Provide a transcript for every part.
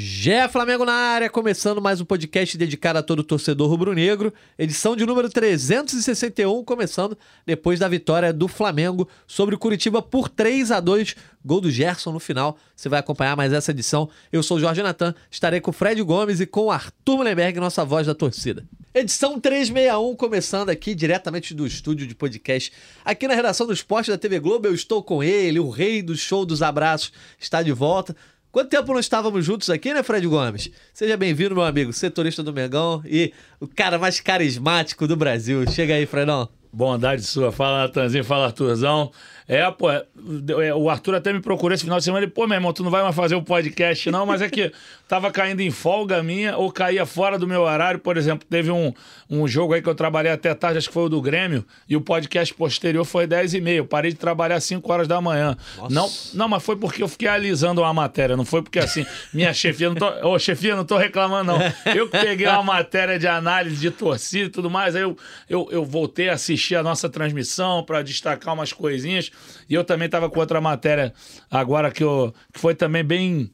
Gé Flamengo na área, começando mais um podcast dedicado a todo torcedor rubro-negro, edição de número 361, começando depois da vitória do Flamengo sobre o Curitiba por 3 a 2 gol do Gerson no final. Você vai acompanhar mais essa edição. Eu sou o Jorge Natan, estarei com o Fred Gomes e com o Arthur Mullenberg, nossa voz da torcida. Edição 361, começando aqui diretamente do estúdio de podcast. Aqui na redação do esporte da TV Globo, eu estou com ele, o rei do show dos abraços, está de volta. Quanto tempo não estávamos juntos aqui, né, Fred Gomes? Seja bem-vindo, meu amigo, setorista do Mengão e o cara mais carismático do Brasil. Chega aí, Fredão. Bondade sua. Fala, Natanzinho, fala, Arthurzão. É, pô, é, o Arthur até me procurou esse final de semana. Ele, pô, meu irmão, tu não vai mais fazer o podcast, não, mas é que tava caindo em folga minha ou caía fora do meu horário. Por exemplo, teve um, um jogo aí que eu trabalhei até tarde, acho que foi o do Grêmio, e o podcast posterior foi 10 e meia. Eu parei de trabalhar às 5 horas da manhã. Não, não, mas foi porque eu fiquei alisando uma matéria, não foi porque assim, minha chefia, não tô, ô, oh, chefia, não tô reclamando, não. Eu peguei uma matéria de análise de torcida e tudo mais, aí eu, eu, eu voltei a assistir a nossa transmissão para destacar umas coisinhas. E eu também estava com outra matéria agora que, eu, que foi também bem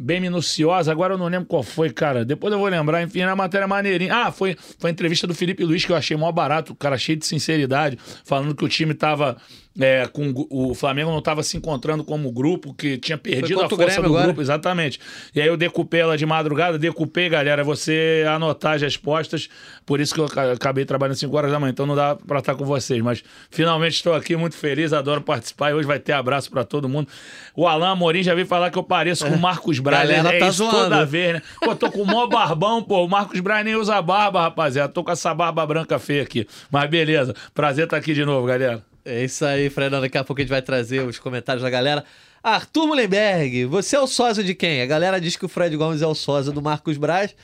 bem minuciosa. Agora eu não lembro qual foi, cara. Depois eu vou lembrar. Enfim, era uma matéria maneirinha. Ah, foi, foi a entrevista do Felipe Luiz que eu achei mó barato, o cara cheio de sinceridade, falando que o time tava é, com o Flamengo não estava se encontrando como grupo, que tinha perdido a força do agora. grupo, exatamente. E aí eu decupei ela de madrugada, decupei, galera, você anotar as respostas, por isso que eu acabei trabalhando 5 horas da manhã, então não dá para estar com vocês, mas finalmente estou aqui muito feliz, adoro participar e hoje vai ter abraço para todo mundo. O Alain Amorim já veio falar que eu pareço com o Marcos Braz, galera é tá isso zoando. toda vez, né? Pô, tô com o maior barbão, pô, o Marcos Braz nem usa barba, rapaziada, tô com essa barba branca feia aqui, mas beleza, prazer estar aqui de novo, galera. É isso aí, Fredão. Daqui a pouco a gente vai trazer os comentários da galera. Arthur Mullenberg, você é o sósia de quem? A galera diz que o Fred Gomes é o sósia do Marcos Braz.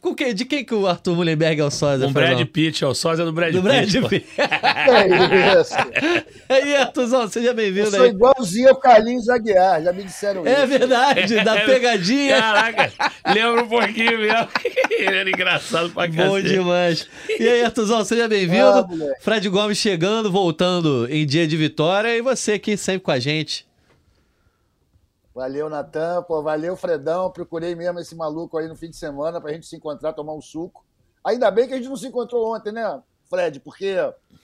Com que, de quem que o Arthur Mullenberg é o sósia? O Brad Pitt, é o sósia do Brad do Pitt. Do Brad Pitt. é isso. E aí, Arthurzão, seja bem-vindo aí. Eu sou igualzinho ao Carlinhos Aguiar, já me disseram é isso. verdade, da pegadinha. Caraca, lembra um pouquinho mesmo. Ele era engraçado pra Bom cacete. demais. E aí, Arthurzão, seja bem-vindo. Ah. Fred Gomes chegando, voltando em dia de vitória. E você aqui sempre com a gente. Valeu, Natan. Pô, valeu, Fredão. Procurei mesmo esse maluco aí no fim de semana pra gente se encontrar, tomar um suco. Ainda bem que a gente não se encontrou ontem, né, Fred? Porque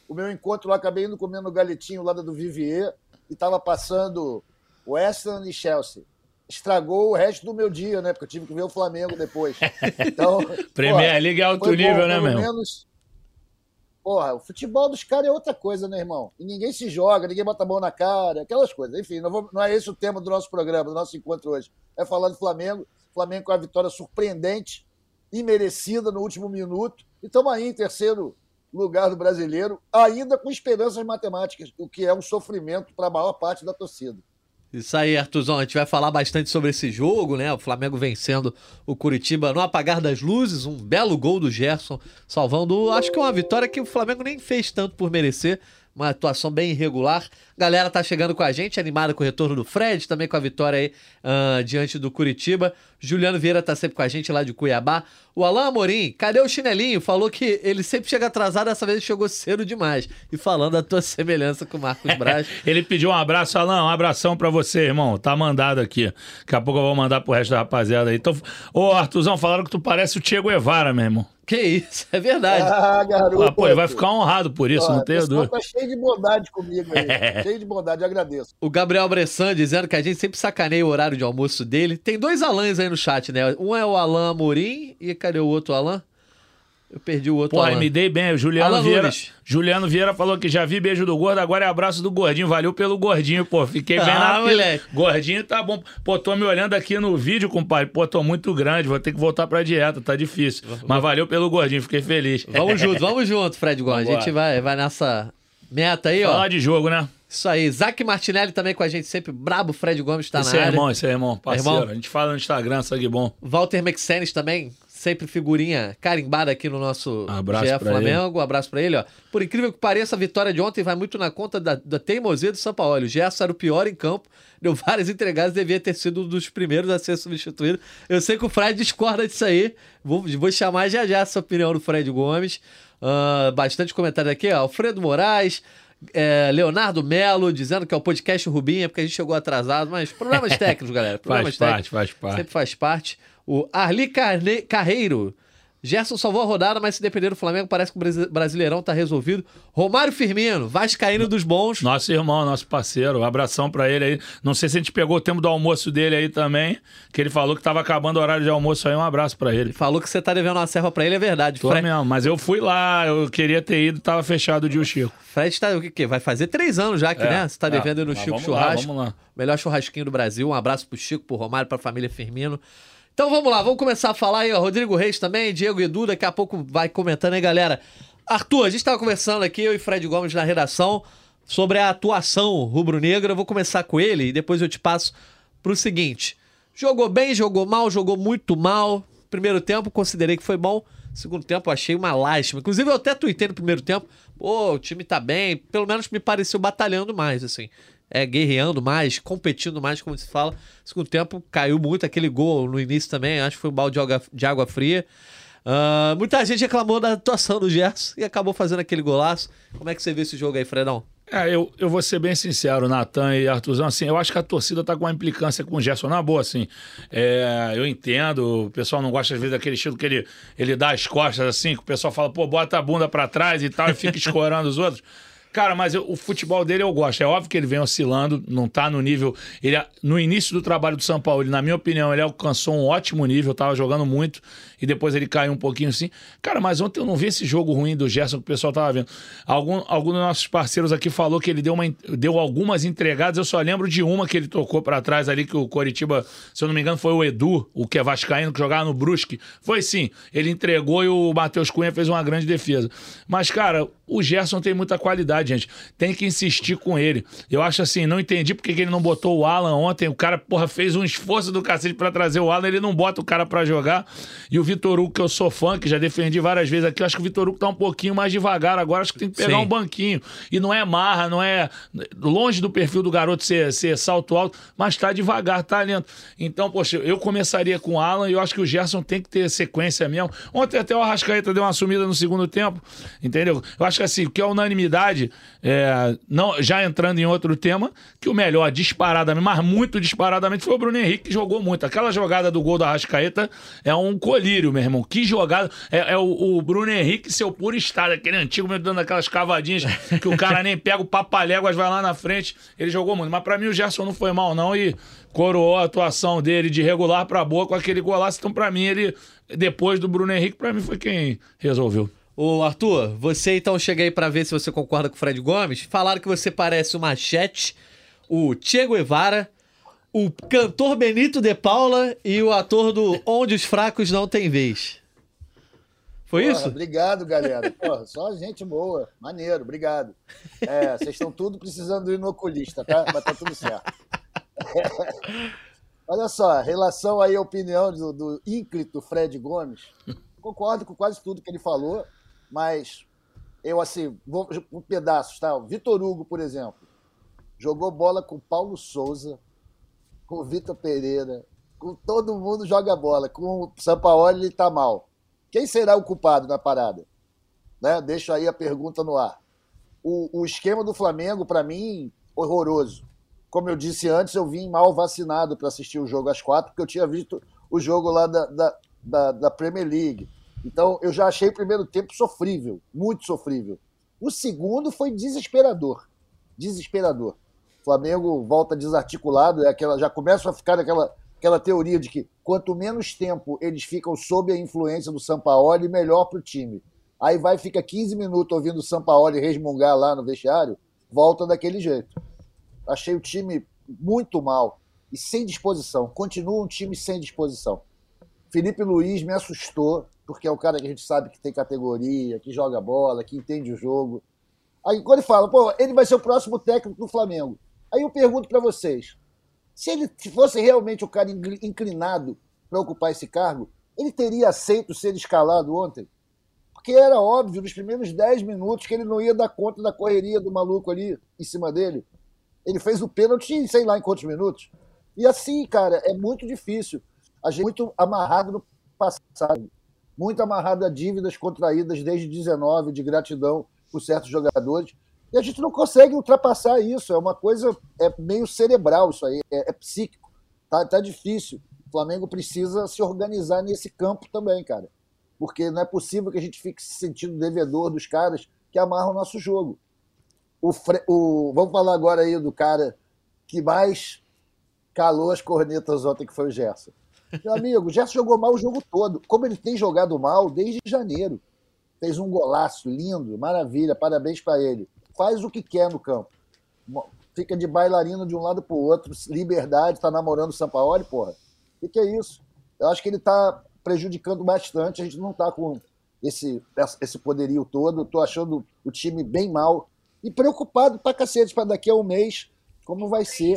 o meu encontro lá, acabei indo comendo galetinho lá do Vivier e tava passando West Ham e Chelsea. Estragou o resto do meu dia, né? Porque eu tive que ver o Flamengo depois. Então, Premier pô, League é alto nível, bom, né, pelo meu? menos. Porra, o futebol dos caras é outra coisa, né, irmão? E ninguém se joga, ninguém bota a mão na cara, aquelas coisas. Enfim, não, vou- não é esse o tema do nosso programa, do nosso encontro hoje. É falar do Flamengo. Flamengo com a vitória surpreendente e merecida no último minuto. E estamos aí em terceiro lugar do brasileiro, ainda com esperanças matemáticas, o que é um sofrimento para a maior parte da torcida. Isso aí, Artuzão. A gente vai falar bastante sobre esse jogo, né? O Flamengo vencendo o Curitiba no apagar das luzes. Um belo gol do Gerson, salvando. Acho que é uma vitória que o Flamengo nem fez tanto por merecer. Uma atuação bem irregular. Galera tá chegando com a gente, animada com o retorno do Fred, também com a vitória aí ah, diante do Curitiba. Juliano Vieira tá sempre com a gente lá de Cuiabá. O Alain Amorim, cadê o chinelinho? Falou que ele sempre chega atrasado, dessa vez chegou cedo demais. E falando da tua semelhança com o Marcos Braz. Ele pediu um abraço, Alan, um abração pra você, irmão. Tá mandado aqui. Daqui a pouco eu vou mandar pro resto da rapaziada aí. Então, ô, Artuzão, falaram que tu parece o Che Guevara, meu irmão. Que isso, é verdade. Ah, garoto. Ah, pô, ele vai ficar honrado por isso, Ó, não tenho dúvida. tá cheio de bondade comigo aí. cheio de bondade, eu agradeço. O Gabriel Bressan dizendo que a gente sempre sacaneia o horário de almoço dele. Tem dois Alãs aí no chat, né? Um é o Alan Amorim e cadê o outro Alan? Eu perdi o outro Pô, Alan. me dei bem. O Juliano Alan Vieira. Juliano Vieira falou que já vi beijo do gordo, agora é abraço do gordinho. Valeu pelo gordinho, pô. Fiquei bem Ah, na fila. moleque. Gordinho tá bom. Pô, tô me olhando aqui no vídeo, compadre. Pô, tô muito grande, vou ter que voltar pra dieta, tá difícil. Mas valeu pelo gordinho, fiquei feliz. Vamos junto, vamos junto, Fred Gomes. A gente vai, vai nessa meta aí, ó. Falar de jogo, né? Isso aí. Zac Martinelli também com a gente sempre. Brabo, Fred Gomes tá esse na é área. irmão, esse é irmão, parceiro. irmão? A gente fala no Instagram, sangue bom. Walter Mexenes também, sempre figurinha carimbada aqui no nosso Abraço GE Flamengo. Um abraço pra ele, ó. Por incrível que pareça, a vitória de ontem vai muito na conta da, da teimosia do São Paulo. O Gerson era o pior em campo, deu várias entregadas, devia ter sido um dos primeiros a ser substituído. Eu sei que o Fred discorda disso aí. Vou, vou chamar já já essa opinião do Fred Gomes. Ah, bastante comentário aqui, ó. Alfredo Moraes. é, Leonardo Melo dizendo que é o podcast Rubinha, porque a gente chegou atrasado, mas problemas técnicos, galera. Problemas Faz parte, técnicos. faz parte. Sempre faz parte. O Arli Carne... Carreiro. Gerson salvou a rodada, mas se depender do Flamengo, parece que o Brasileirão tá resolvido. Romário Firmino, Vascaíno dos bons. Nosso irmão, nosso parceiro. Um abração para ele aí. Não sei se a gente pegou o tempo do almoço dele aí também, que ele falou que tava acabando o horário de almoço aí. Um abraço para ele. Falou que você tá devendo uma serva para ele, é verdade. Tô Fred... mesmo, mas eu fui lá, eu queria ter ido, tava fechado o dia o Chico. Fred tá, o que, que Vai fazer três anos já que, é, né? Você tá é. devendo no Chico vamos Churrasco. Lá, vamos lá. Melhor churrasquinho do Brasil. Um abraço pro Chico, pro Romário, pra família Firmino. Então vamos lá, vamos começar a falar aí, ó. Rodrigo Reis também, Diego Edu, daqui a pouco vai comentando aí, galera. Arthur, a gente estava conversando aqui, eu e Fred Gomes na redação, sobre a atuação rubro-negra. Eu vou começar com ele e depois eu te passo pro seguinte. Jogou bem, jogou mal, jogou muito mal. Primeiro tempo, considerei que foi bom. Segundo tempo, achei uma lástima. Inclusive, eu até tuitei no primeiro tempo. Pô, o time tá bem. Pelo menos me pareceu batalhando mais, assim é, guerreando mais, competindo mais, como se fala. Segundo tempo, caiu muito aquele gol no início também, acho que foi um balde de água, fria. Uh, muita gente reclamou da atuação do Gerson e acabou fazendo aquele golaço. Como é que você vê esse jogo aí, Fredão? É, eu, eu vou ser bem sincero, Natan e Arthurzão, assim, eu acho que a torcida tá com uma implicância com o Gerson, na boa, assim, é, eu entendo, o pessoal não gosta às vezes daquele estilo que ele, ele dá as costas, assim, que o pessoal fala, pô, bota a bunda para trás e tal, e fica escorando os outros, Cara, mas eu, o futebol dele eu gosto. É óbvio que ele vem oscilando, não tá no nível. Ele, no início do trabalho do São Paulo, ele, na minha opinião, ele alcançou um ótimo nível, tava jogando muito e depois ele caiu um pouquinho assim. Cara, mas ontem eu não vi esse jogo ruim do Gerson que o pessoal tava vendo. Algum, algum dos nossos parceiros aqui falou que ele deu, uma, deu algumas entregadas. Eu só lembro de uma que ele tocou para trás ali, que o Coritiba, se eu não me engano, foi o Edu, o que é Vascaíno, que jogava no Brusque. Foi sim, ele entregou e o Matheus Cunha fez uma grande defesa. Mas, cara, o Gerson tem muita qualidade, gente. Tem que insistir com ele. Eu acho assim, não entendi porque que ele não botou o Alan ontem. O cara, porra, fez um esforço do cacete para trazer o Alan, ele não bota o cara para jogar. E o Vitor Hugo, que eu sou fã, que já defendi várias vezes aqui, eu acho que o Vitor Hugo tá um pouquinho mais devagar agora. Acho que tem que pegar Sim. um banquinho. E não é marra, não é longe do perfil do garoto ser, ser salto alto, mas tá devagar, tá lento. Então, poxa, eu começaria com o Alan e eu acho que o Gerson tem que ter sequência mesmo. Ontem até o Arrascaeta deu uma sumida no segundo tempo, entendeu? Eu acho que assim, o que é unanimidade, é, não, já entrando em outro tema, que o melhor disparadamente, mas muito disparadamente, foi o Bruno Henrique, que jogou muito. Aquela jogada do gol da Arrascaeta é um colírio, meu irmão. Que jogada. É, é o, o, Bruno Henrique, seu puro estado, aquele antigo, me dando aquelas cavadinhas que o cara nem pega o papaléguas, vai lá na frente. Ele jogou muito. Mas para mim o Gerson não foi mal, não, e coroou a atuação dele de regular para boa com aquele golaço. Então, para mim, ele, depois do Bruno Henrique, para mim foi quem resolveu. Ô, Arthur, você então chega aí para ver se você concorda com o Fred Gomes. Falaram que você parece o Machete, o Che Guevara, o cantor Benito de Paula e o ator do Onde os Fracos Não Têm Vez. Foi Porra, isso? Obrigado, galera. Porra, só gente boa. Maneiro, obrigado. É, vocês estão tudo precisando ir no oculista, tá? Mas tá tudo certo. Olha só, relação aí à opinião do, do ínclito Fred Gomes, concordo com quase tudo que ele falou. Mas eu, assim, vou um pedaços, tá? Vitor Hugo, por exemplo, jogou bola com Paulo Souza, com Vitor Pereira, com todo mundo joga bola. Com o Sampaoli ele tá mal. Quem será o culpado na parada? Né? Deixa aí a pergunta no ar. O, o esquema do Flamengo, para mim, horroroso. Como eu disse antes, eu vim mal vacinado para assistir o jogo às quatro, porque eu tinha visto o jogo lá da, da, da, da Premier League. Então, eu já achei o primeiro tempo sofrível, muito sofrível. O segundo foi desesperador. Desesperador. O Flamengo volta desarticulado, é aquela, já começa a ficar aquela, aquela teoria de que quanto menos tempo eles ficam sob a influência do Sampaoli, melhor para o time. Aí vai, fica 15 minutos ouvindo o Sampaoli resmungar lá no vestiário, volta daquele jeito. Achei o time muito mal e sem disposição. Continua um time sem disposição. Felipe Luiz me assustou porque é o cara que a gente sabe que tem categoria, que joga bola, que entende o jogo. Aí quando ele fala, pô, ele vai ser o próximo técnico do Flamengo. Aí eu pergunto para vocês, se ele fosse realmente o cara inclinado para ocupar esse cargo, ele teria aceito ser escalado ontem? Porque era óbvio nos primeiros 10 minutos que ele não ia dar conta da correria do maluco ali em cima dele. Ele fez o pênalti, sei lá em quantos minutos. E assim, cara, é muito difícil. A gente é muito amarrado no passado muito amarrado a dívidas contraídas desde 19 de gratidão por certos jogadores. E a gente não consegue ultrapassar isso. É uma coisa é meio cerebral isso aí, é, é psíquico. Tá, tá difícil. O Flamengo precisa se organizar nesse campo também, cara. Porque não é possível que a gente fique se sentindo devedor dos caras que amarram o nosso jogo. O, o... Vamos falar agora aí do cara que mais calou as cornetas ontem, que foi o Gerson. Meu amigo, o Gerson jogou mal o jogo todo. Como ele tem jogado mal desde janeiro. Fez um golaço lindo, maravilha, parabéns para ele. Faz o que quer no campo. Fica de bailarino de um lado para o outro, liberdade, tá namorando o Sampaoli, porra. O que, que é isso? Eu acho que ele está prejudicando bastante. A gente não está com esse, esse poderio todo. Estou achando o time bem mal e preocupado pra cacete para daqui a um mês como vai ser.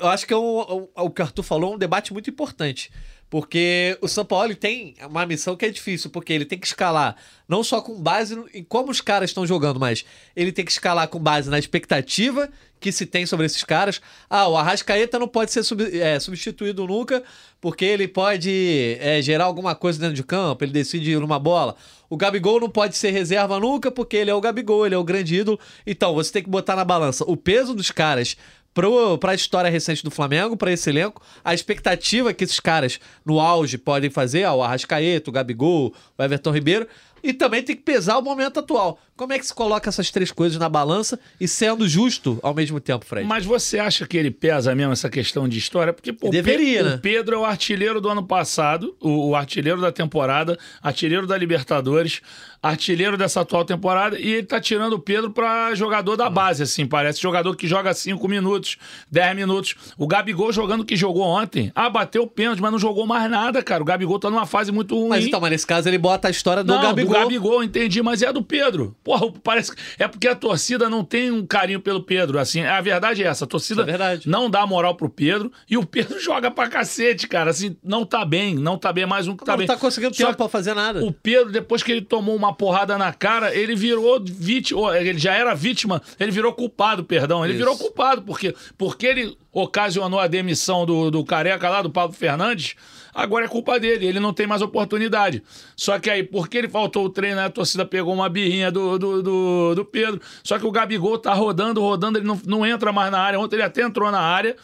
Eu acho que é um, o que o Arthur falou é um debate muito importante. Porque o São Paulo tem uma missão que é difícil, porque ele tem que escalar não só com base em como os caras estão jogando, mas ele tem que escalar com base na expectativa que se tem sobre esses caras. Ah, o Arrascaeta não pode ser sub, é, substituído nunca, porque ele pode é, gerar alguma coisa dentro de campo, ele decide ir numa bola. O Gabigol não pode ser reserva nunca, porque ele é o Gabigol, ele é o grande ídolo. Então, você tem que botar na balança o peso dos caras para a história recente do Flamengo, para esse elenco, a expectativa que esses caras no auge podem fazer, o Arrascaeta, o Gabigol, o Everton Ribeiro, e também tem que pesar o momento atual. Como é que se coloca essas três coisas na balança e sendo justo ao mesmo tempo, Fred? Mas você acha que ele pesa mesmo essa questão de história? Porque pô, Deveria, Pe né? o Pedro é o artilheiro do ano passado, o, o, artilheiro da temporada, artilheiro da Libertadores, artilheiro dessa atual temporada, e ele tá tirando o Pedro para jogador da base, assim, parece. Jogador que joga 5 minutos, 10 minutos. O Gabigol jogando que jogou ontem, ah, bateu o pênalti, mas não jogou mais nada, cara. O Gabigol tá numa fase muito ruim. Mas então, mas nesse caso ele bota a história do não, Gabigol. Do Gabigol, entendi, mas é do Pedro. Porra, parece é porque a torcida não tem um carinho pelo Pedro, assim, a verdade é essa, a torcida é não dá moral pro Pedro e o Pedro joga pra cacete, cara, assim, não tá bem, não tá bem, mais um que tá não, bem. Não tá conseguindo tempo pra fazer nada. O Pedro, depois que ele tomou uma porrada na cara, ele virou vítima, ele já era vítima, ele virou culpado, perdão, ele Isso. virou culpado, porque, porque ele ocasionou a demissão do, do careca lá, do Paulo Fernandes, agora é culpa dele, ele não tem mais oportunidade. Só que aí, porque ele faltou o treino, a torcida pegou uma birrinha do, do, do, do Pedro. Só que o Gabigol tá rodando, rodando, ele não, não entra mais na área. Ontem ele até entrou na área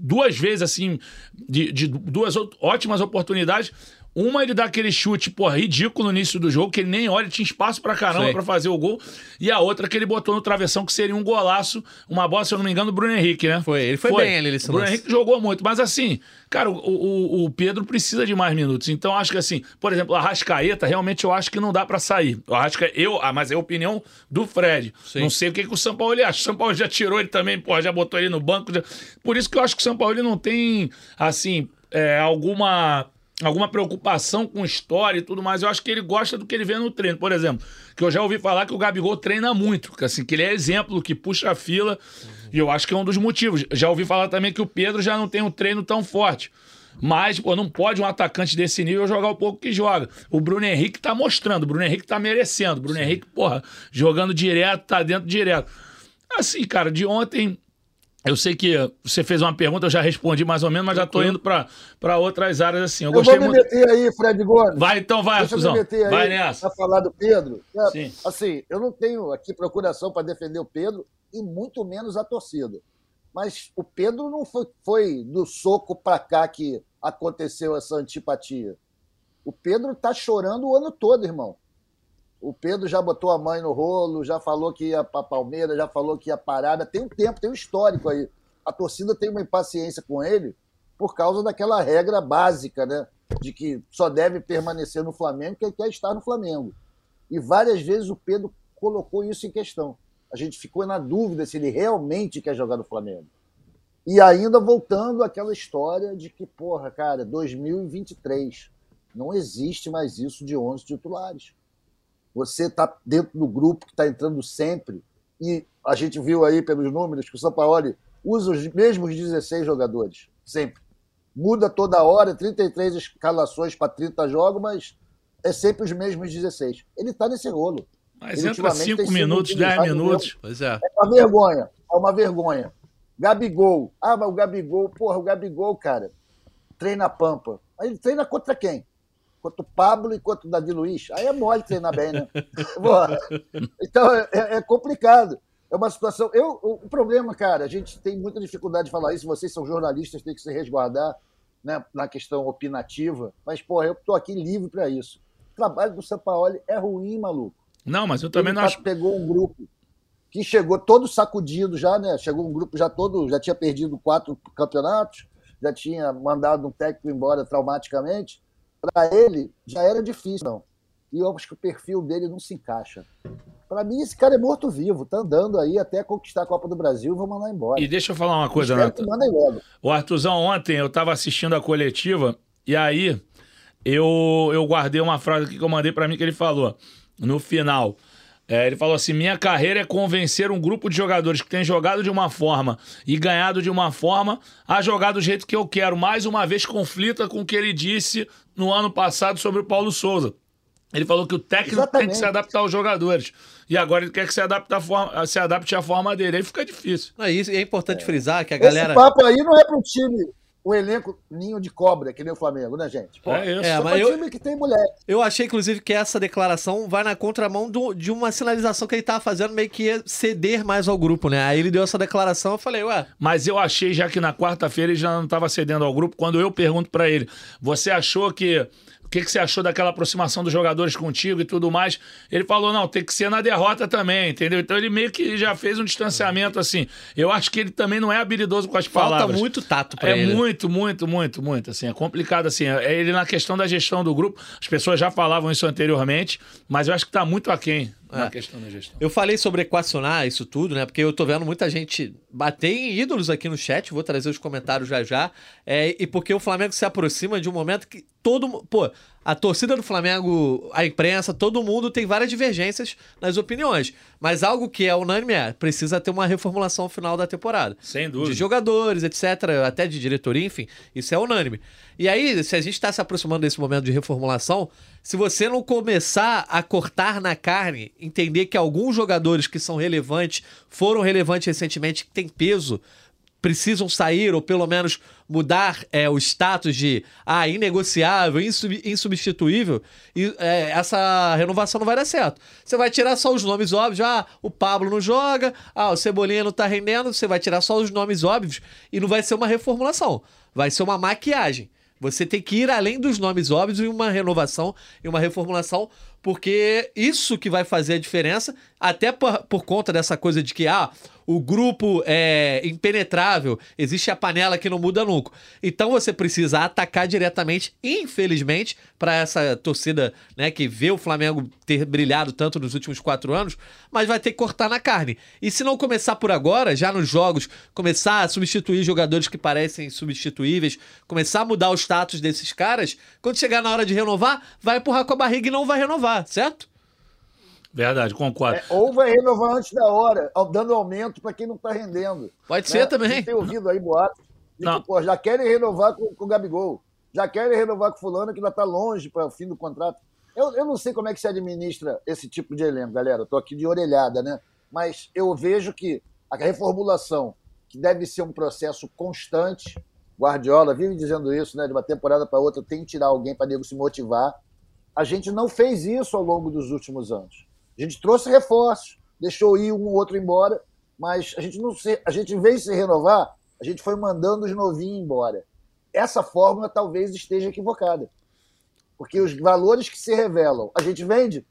duas vezes, assim, de, de duas ótimas oportunidades. Uma, ele dá aquele chute, pô, ridículo no início do jogo, que ele nem olha, tinha espaço pra caramba para fazer o gol. E a outra que ele botou no travessão, que seria um golaço, uma bola, se eu não me engano, do Bruno Henrique, né? Foi, ele foi, foi. bem ali nesse Bruno Henrique jogou muito, mas assim, cara, o, o, o, Pedro precisa de mais minutos. Então, acho que assim, por exemplo, a Rascaeta, realmente eu acho que não dá para sair. Eu acho que eu, ah, mas é a opinião do Fred. Sim. Não sei o que, que o São Paulo acha. O São Paulo já tirou ele também, pô, já botou ele no banco. Já... Por isso que eu acho que o São Paulo não tem, assim, é, alguma alguma preocupação com história e tudo mais. Eu acho que ele gosta do que ele vê no treino. Por exemplo, que eu já ouvi falar que o Gabigol treina muito, que, assim, que ele é exemplo, que puxa a fila. Uhum. E eu acho que é um dos motivos. Já ouvi falar também que o Pedro já não tem um treino tão forte. Mas, pô, não pode um atacante desse nível jogar o pouco que joga. O Bruno Henrique tá mostrando, o Bruno Henrique tá merecendo. O Bruno. Henrique, porra, jogando direto, tá dentro direto. Assim, cara, de ontem eu sei que você fez uma pergunta, eu já respondi mais ou menos, mas já estou indo para outras áreas assim. Eu, eu vou me muito... meter aí, Fred Gomes. Vai então, vai, Deixa eu me meter aí vai nessa. Para falar do Pedro. É, Sim. Assim, eu não tenho aqui procuração para defender o Pedro e muito menos a torcida. Mas o Pedro não foi, foi do soco para cá que aconteceu essa antipatia. O Pedro está chorando o ano todo, irmão. O Pedro já botou a mãe no rolo, já falou que ia para Palmeiras, já falou que ia parada. Tem um tempo, tem um histórico aí. A torcida tem uma impaciência com ele por causa daquela regra básica, né? De que só deve permanecer no Flamengo quem quer estar no Flamengo. E várias vezes o Pedro colocou isso em questão. A gente ficou na dúvida se ele realmente quer jogar no Flamengo. E ainda voltando àquela história de que, porra, cara, 2023, não existe mais isso de 11 titulares. Você está dentro do grupo que está entrando sempre. E a gente viu aí pelos números que o Sampaoli usa os mesmos 16 jogadores, sempre. Muda toda hora, 33 escalações para 30 jogos, mas é sempre os mesmos 16. Ele está nesse rolo. Mas entra 5 minutos, 10 minutos. Pois é. É uma vergonha. É uma vergonha. Gabigol. Ah, mas o Gabigol, porra, o Gabigol, cara, treina a pampa. Aí ele treina contra quem? Quanto o Pablo e quanto o Davi Luiz. Aí é mole treinar bem, né? então é, é, complicado. É uma situação. Eu, o problema, cara, a gente tem muita dificuldade de falar isso. Vocês são jornalistas, tem que se resguardar né, na questão opinativa. Mas, porra, eu estou aqui livre para isso. O trabalho do Sampaoli é ruim, maluco. Não, mas eu também Ele não acho. pegou um grupo que chegou todo sacudido já, né? Chegou um grupo já todo, já tinha perdido quatro campeonatos, já tinha mandado um técnico embora traumaticamente. Para ele já era difícil, não. E eu acho que o perfil dele não se encaixa. Para mim, esse cara é morto-vivo, tá andando aí até conquistar a Copa do Brasil, vou mandar embora. E deixa eu falar uma coisa, logo. O Artuzão, ontem eu tava assistindo a coletiva e aí eu, eu guardei uma frase aqui que eu mandei pra mim que ele falou no final. É, ele falou assim: minha carreira é convencer um grupo de jogadores que tem jogado de uma forma e ganhado de uma forma a jogar do jeito que eu quero. Mais uma vez, conflita com o que ele disse no ano passado sobre o Paulo Souza. Ele falou que o técnico tem que Exatamente. se adaptar aos jogadores. E agora ele quer que se adapte, à forma, se adapte à forma dele. Aí fica difícil. Não, e isso- e é importante frisar que a galera. Esse papo aí não é um time, o elenco ninho de cobra, que nem o Flamengo, né, gente? Pô, É isso. É, é mas pra eu- time que tem mulher. Eu achei, inclusive, que essa declaração vai na contramão do- de uma sinalização que ele tava fazendo, meio que ia ceder mais ao grupo, né? Aí ele deu essa declaração, eu falei, ué, Mas eu achei já que na quarta-feira ele já não estava cedendo ao grupo. Quando eu pergunto pra ele, você achou que. O que, que você achou daquela aproximação dos jogadores contigo e tudo mais? Ele falou, não, tem que ser na derrota também, entendeu? Então ele meio que já fez um distanciamento assim. Eu acho que ele também não é habilidoso com as falta palavras. muito tato pra É ele. muito, muito, muito, muito. Assim, é complicado assim. É ele na questão da gestão do grupo. As pessoas já falavam isso anteriormente, mas eu acho que tá muito aquém na É. questão da gestão. Eu falei sobre equacionar isso tudo, né? Porque eu tô vendo muita gente bater em ídolos aqui no chat, vou trazer os comentários já já. É, e porque o Flamengo se aproxima de um momento que todo Pô, a torcida do Flamengo, a imprensa, todo mundo tem várias divergências nas opiniões. Mas algo que é unânime é: precisa ter uma reformulação final da temporada. Sem dúvida. de jogadores, etc., até de diretoria, enfim, isso é unânime. E aí, se a gente está se aproximando desse momento de reformulação, se você não começar a cortar na carne, entender que alguns jogadores que são relevantes, foram relevantes recentemente, que têm peso, precisam sair ou pelo menos mudar é, o status de ah, inegociável, insub- insubstituível, e é, essa renovação não vai dar certo. Você vai tirar só os nomes óbvios, ah, o Pablo não joga, ah, o Cebolinha não tá rendendo, você vai tirar só os nomes óbvios e não vai ser uma reformulação, vai ser uma maquiagem. Você tem que ir além dos nomes óbvios em uma renovação e uma reformulação, porque isso que vai fazer a diferença, até por, por conta dessa coisa de que, ah, o grupo é impenetrável, existe a panela que não muda nunca. Então você precisa atacar diretamente, infelizmente, para essa torcida né, que vê o Flamengo ter brilhado tanto nos últimos quatro anos, mas vai ter que cortar na carne. E se não começar por agora, já nos jogos, começar a substituir jogadores que parecem substituíveis, começar a mudar o status desses caras, quando chegar na hora de renovar, vai empurrar com a barriga e não vai renovar, certo? Verdade, concordo. É, ou vai renovar antes da hora, dando aumento para quem não está rendendo. Pode né? ser também. tem ouvido aí boatos de Não. que pô, já querem renovar com, com o Gabigol, já querem renovar com o fulano que ainda está longe para o fim do contrato. Eu, eu não sei como é que se administra esse tipo de elenco, galera. Eu tô aqui de orelhada, né? Mas eu vejo que a reformulação, que deve ser um processo constante, Guardiola vive dizendo isso, né? De uma temporada para outra tem que tirar alguém para nego se motivar. A gente não fez isso ao longo dos últimos anos. A gente trouxe reforços, deixou ir um ou outro embora, mas a gente não se, a gente em vez de se renovar, a gente foi mandando os novinhos embora. Essa fórmula talvez esteja equivocada. Porque os valores que se revelam, a gente vende,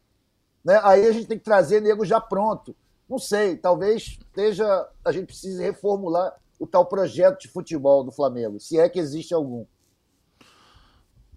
né? Aí a gente tem que trazer nego já pronto. Não sei, talvez esteja a gente precise reformular o tal projeto de futebol do Flamengo, se é que existe algum.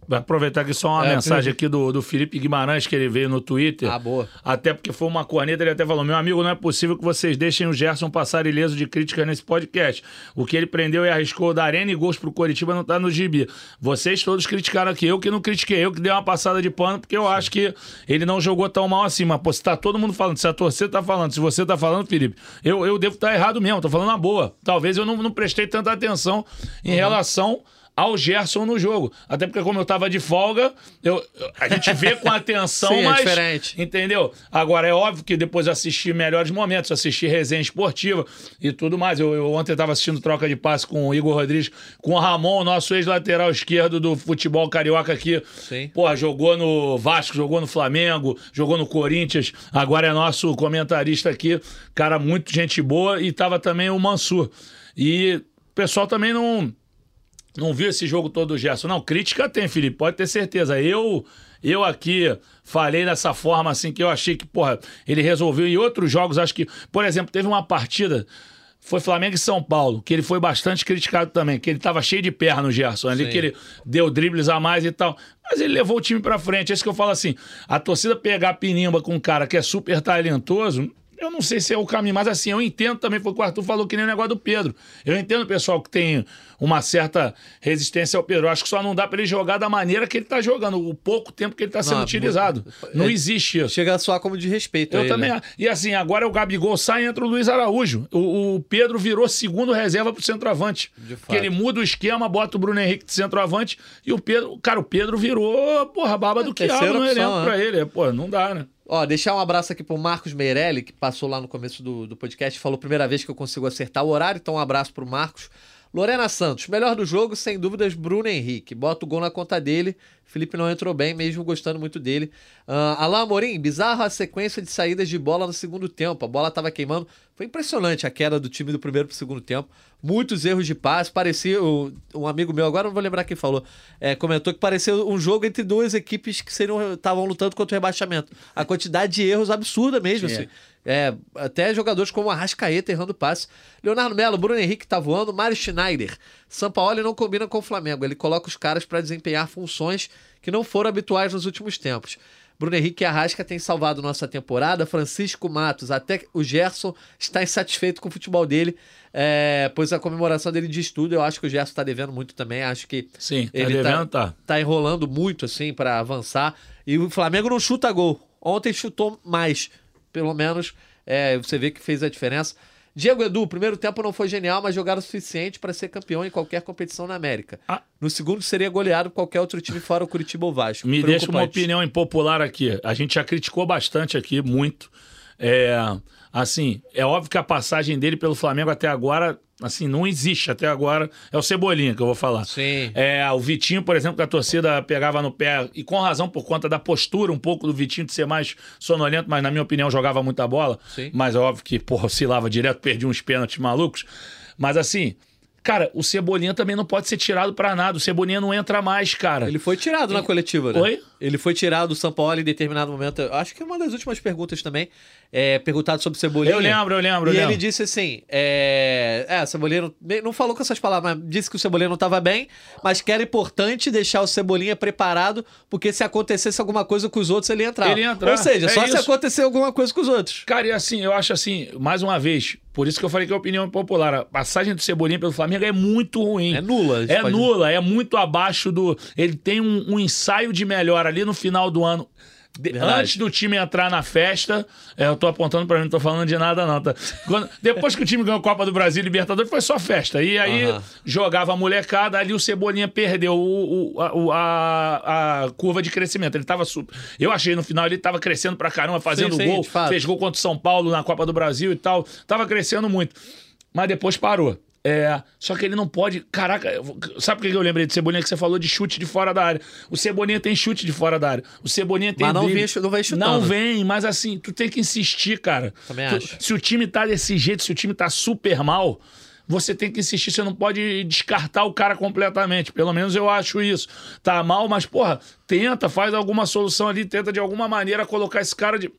Vai aproveitar aqui só uma É, mensagem aqui do, do Felipe Guimarães, que ele veio no Twitter. Ah, boa. Até porque foi uma corneta, ele até falou: meu amigo, não é possível que vocês deixem o Gerson passar ileso de crítica nesse podcast. O que ele prendeu e arriscou da Arena e gols pro Coritiba não tá no gibi. Vocês todos criticaram aqui, eu que não critiquei, eu que dei uma passada de pano, porque eu acho que ele não jogou tão mal assim. Mas, pô, se tá todo mundo falando, se a torcida tá falando, se você tá falando, Felipe, eu, eu devo estar errado mesmo, tô falando na boa. Talvez eu não, não prestei tanta atenção em relação ao Gerson no jogo. Até porque, como eu tava de folga, eu, a gente vê com atenção, Sim, é mas. diferente. Entendeu? Agora, é óbvio que depois assisti melhores momentos, assisti resenha esportiva e tudo mais. Eu, eu ontem estava assistindo troca de passe com o Igor Rodrigues, com o Ramon, nosso ex-lateral esquerdo do futebol carioca aqui. Sim. Porra, jogou no Vasco, jogou no Flamengo, jogou no Corinthians. Agora é nosso comentarista aqui. Cara, muito gente boa. E tava também o Mansur. E o pessoal também não não viu esse jogo todo do Gerson. Não, crítica tem, Felipe, pode ter certeza. Eu eu aqui falei dessa forma assim que eu achei que, porra, ele resolveu. E outros jogos, acho que, por exemplo, teve uma partida. Foi Flamengo e São Paulo, que ele foi bastante criticado também, que ele tava cheio de perna no Gerson, ali Sim. que ele deu dribles a mais e tal. Mas ele levou o time pra frente. É isso que eu falo assim: a torcida pegar pinimba com um cara que é super talentoso, eu não sei se é o caminho, mas assim, eu entendo também, foi o que o Arthur falou que nem o negócio do Pedro. Eu entendo o pessoal que tem uma certa resistência ao Pedro. Eu acho que só não dá pra ele jogar da maneira que ele tá jogando, o pouco tempo que ele tá sendo Não, utilizado. Não é- existe isso. Chega soar como de respeito. Eu ele, também. né? E assim, agora o Gabigol sai e entra o Luiz Araújo. O, o Pedro virou segundo reserva pro centroavante. De fato. Que ele muda o esquema, bota o Bruno Henrique de centroavante e o Pedro. Cara, o Pedro virou, porra, baba do quiabo terceira no elenco né? pra ele. Pô, não dá, né? Ó, deixar um abraço aqui pro Marcos Meirelli, que passou lá no começo do, do podcast, falou primeira vez que eu consigo acertar o horário, então um abraço pro Marcos. Lorena Santos, melhor do jogo, sem dúvidas, Bruno Henrique. Bota o gol na conta dele. Felipe não entrou bem, mesmo gostando muito dele. Uh, Alain Amorim, bizarra a sequência de saídas de bola no segundo tempo. A bola tava queimando. Foi impressionante a queda do time do primeiro pro segundo tempo. Muitos erros de passe. Parecia. o- Um amigo meu, agora não vou lembrar quem falou, é, comentou que parecia um jogo entre duas equipes que estavam lutando contra o rebaixamento. A quantidade de erros absurda mesmo, Sim, assim. É, até jogadores como a Rascaeta errando passe. Leonardo Melo, Bruno Henrique tá voando, Mário Schneider. Sampaoli não combina com o Flamengo. Ele coloca os caras para desempenhar funções que não foram habituais nos últimos tempos. Bruno Henrique e Arrasca têm salvado nossa temporada. Francisco Matos, até o Gerson está insatisfeito com o futebol dele, é, pois a comemoração dele diz tudo. Eu acho que o Gerson está devendo muito também. Acho que Sim, tá Ele tá- devendo, tá. tá enrolando muito, assim, para avançar. E o Flamengo não chuta gol. Ontem chutou mais. Pelo menos é, você vê que fez a diferença. Diego Edu, o primeiro tempo não foi genial, mas jogaram o suficiente para ser campeão em qualquer competição na América. Ah. No segundo seria goleado por qualquer outro time fora o Curitiba ou Vasco. Me deixa uma opinião impopular aqui. A gente já criticou bastante aqui, muito. É, assim, é óbvio que a passagem dele pelo Flamengo até agora, assim, não existe até agora. É o Cebolinha que eu vou falar. Sim. É, o Vitinho, por exemplo, que a torcida pegava no pé, e com razão por conta da postura um pouco do Vitinho de ser mais sonolento, mas na minha opinião jogava muita bola. Sim. Mas é óbvio que, porra, oscilava direto, perdia uns pênaltis malucos. Mas assim, cara, o Cebolinha também não pode ser tirado pra nada. O Cebolinha não entra mais, cara. Ele foi tirado na coletiva, né? Oi? Ele foi tirado do São Paulo em determinado momento. Eu Acho que é uma das últimas perguntas também. É, perguntado sobre Cebolinha. Eu lembro, eu lembro, eu E lembro. ele disse assim: é, é, Cebolinha não, não falou com essas palavras, mas disse que o Cebolinha não estava bem, mas que era importante deixar o Cebolinha preparado, porque se acontecesse alguma coisa com os outros, ele ia entrar. Ele ia entrar, Ou seja, é só se isso. acontecer alguma coisa com os outros. Cara, e assim, eu acho assim, mais uma vez, por isso que eu falei que é opinião popular. A passagem do Cebolinha pelo Flamengo é muito ruim. É nula. É nula, é muito abaixo do. Ele tem um, um ensaio de melhor ali no final do ano. De- antes do time entrar na festa, é, eu tô apontando pra mim, não tô falando de nada, não. Tá? Quando- depois que o time ganhou a Copa do Brasil e Libertadores, foi só festa. E aí Aham. jogava a molecada, ali o Cebolinha perdeu o, o- a, o- a- a curva de crescimento. Ele tava super. Eu achei no final ele tava crescendo pra caramba, fazendo sim, gol, de fato. fez gol contra o São Paulo na Copa do Brasil e tal. Tava crescendo muito. Mas depois parou. É, só que ele não pode. Caraca, sabe por que eu lembrei de Cebolinha que você falou de chute de fora da área? O Cebolinha tem chute de fora da área. O Cebolinha tem. Mas não drible. vem- não vem chutando. Não vem, mas assim, tu tem que insistir, cara. Também Tu- acho. Se o time tá desse jeito, se o time tá super mal, você tem que insistir. Você não pode descartar o cara completamente. Pelo menos eu acho isso. Tá mal, mas, porra, tenta, faz alguma solução ali, tenta de alguma maneira colocar esse cara de.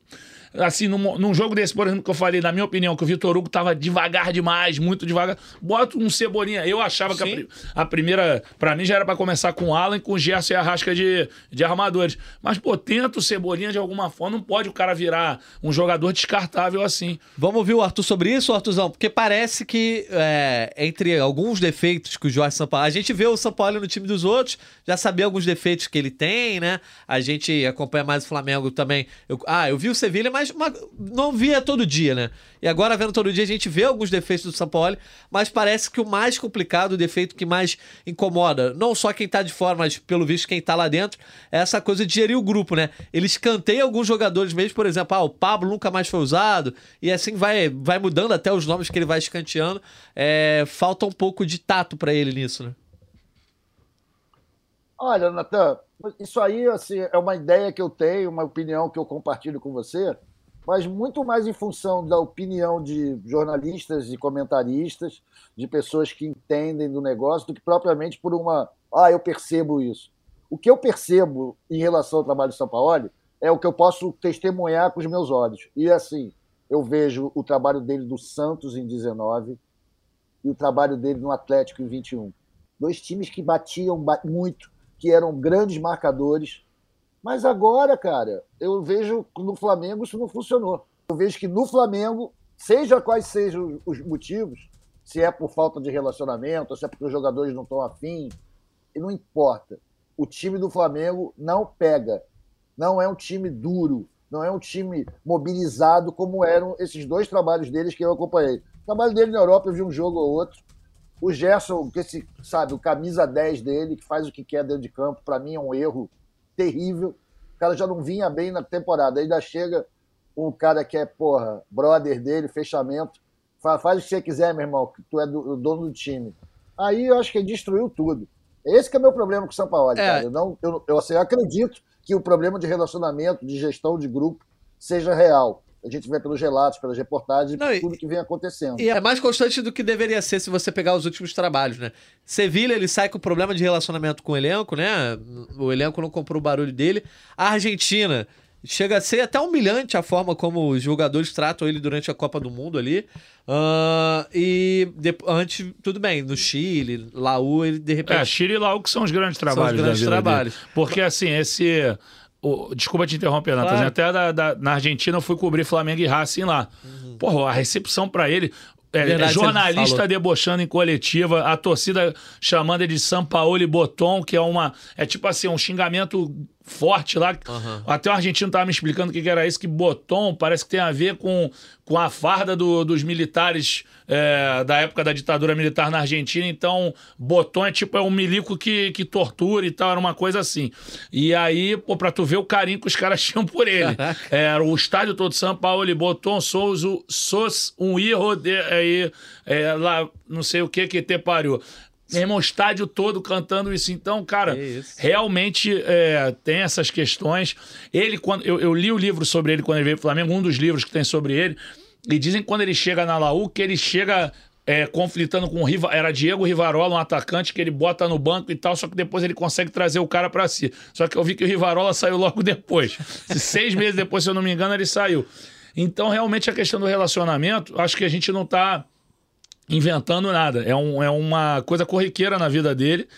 Assim, num, num jogo desse, por exemplo, que eu falei, na minha opinião, que o Vitor Hugo tava devagar demais, muito devagar. Bota um Cebolinha. Eu achava que a, Sim. a primeira, pra mim, já era pra começar com o Alan, com o Gerson e a Rasca de, de armadores. Mas, pô, tenta o Cebolinha de alguma forma. Não pode o cara virar um jogador descartável assim. Vamos ouvir o Arthur sobre isso, Arthurzão? Porque parece que, é, entre alguns defeitos que o Jorge Sampaoli... A gente vê o Sampaoli no time dos outros, já sabia alguns defeitos que ele tem, né? A gente acompanha mais o Flamengo também. Eu- ah, eu vi o Sevilha, mas mas, mas não via todo dia, né? E agora, vendo todo dia, a gente vê alguns defeitos do Sampaoli, mas parece que o mais complicado, o defeito que mais incomoda, não só quem tá de fora, mas pelo visto quem tá lá dentro, é essa coisa de gerir o grupo, né? Ele escanteia alguns jogadores mesmo, por exemplo, ah, o Pablo nunca mais foi usado, e assim vai, vai mudando até os nomes que ele vai escanteando. É, falta um pouco de tato para ele nisso, né? Olha, Natan, isso aí assim, é uma ideia que eu tenho, uma opinião que eu compartilho com você, mas muito mais em função da opinião de jornalistas e comentaristas, de pessoas que entendem do negócio, do que propriamente por uma. Ah, eu percebo isso. O que eu percebo em relação ao trabalho de São Paulo é o que eu posso testemunhar com os meus olhos. E assim, eu vejo o trabalho dele do Santos em 19 e o trabalho dele no Atlético em 21. Dois times que batiam muito, que eram grandes marcadores. Mas agora, cara, eu vejo no Flamengo isso não funcionou. Eu vejo que no Flamengo, seja quais sejam os motivos, se é por falta de relacionamento, se é porque os jogadores não estão afim, não importa. O time do Flamengo não pega. Não é um time duro, não é um time mobilizado como eram esses dois trabalhos deles que eu acompanhei. O trabalho dele na Europa, eu vi um jogo ou outro, o Gerson, que esse, sabe, o camisa 10 dele, que faz o que quer dentro de campo, para mim é um erro terrível. O cara já não vinha bem na temporada. Ainda chega um cara que é, porra, brother dele, fechamento. Fala, faz o que você quiser, meu irmão, que tu é do, o dono do time. Aí eu acho que ele destruiu tudo. Esse que é o meu problema com o São Paulo, é. cara. Eu, não, eu, eu, assim, eu acredito que o problema de relacionamento, de gestão de grupo, seja real a gente vê pelos relatos, pelas reportagens, Não, tudo que vem acontecendo. E é mais constante do que deveria ser se você pegar os últimos trabalhos, né? Sevilha, ele sai com problema de relacionamento com o elenco, né? O elenco não comprou o barulho dele. A Argentina chega a ser até humilhante a forma como os jogadores tratam ele durante a Copa do Mundo ali. Uh, e de, antes, tudo bem, no Chile, Laú, ele de repente. É, Chile e Laú que são os grandes trabalhos. São os grandes trabalhos. Dele. Porque assim, esse o, desculpa te interromper, claro. Natas. Até da, da, na Argentina eu fui cobrir Flamengo e Racing lá. Uhum. Porra, a recepção para ele. É, Verdade, jornalista debochando em coletiva, a torcida chamando ele de Sampaoli Boton, que é uma. É tipo assim, um xingamento forte lá. Uhum. Até o argentino estava me explicando o que, que, era isso, que Boton parece que tem a ver com, com a farda do, dos militares é, da época da ditadura militar na Argentina. Então, Boton é tipo é um milico que, que tortura e tal, era uma coisa assim. E aí, pô, pra tu ver o carinho que os caras tinham por ele. Era o estádio todo São Paulo e Boton, sos, sos um erro de aí, é, lá, não sei o que que te pariu. Meu irmão, estádio todo cantando isso. Então, cara, isso. realmente é, tem essas questões. Ele, quando eu, eu, li o livro sobre ele quando ele veio pro Flamengo, um dos livros que tem sobre ele, e dizem que quando ele chega na Laú, que ele chega é, conflitando com o Riva, era Diego Rivarola, um atacante que ele bota no banco e tal, só que depois ele consegue trazer o cara para si. Só que eu vi que o Rivarola saiu logo depois. Seis meses depois, se eu não me engano, ele saiu. Então, realmente, a questão do relacionamento, acho que a gente não tá inventando nada. É, um, é uma coisa corriqueira na vida dele.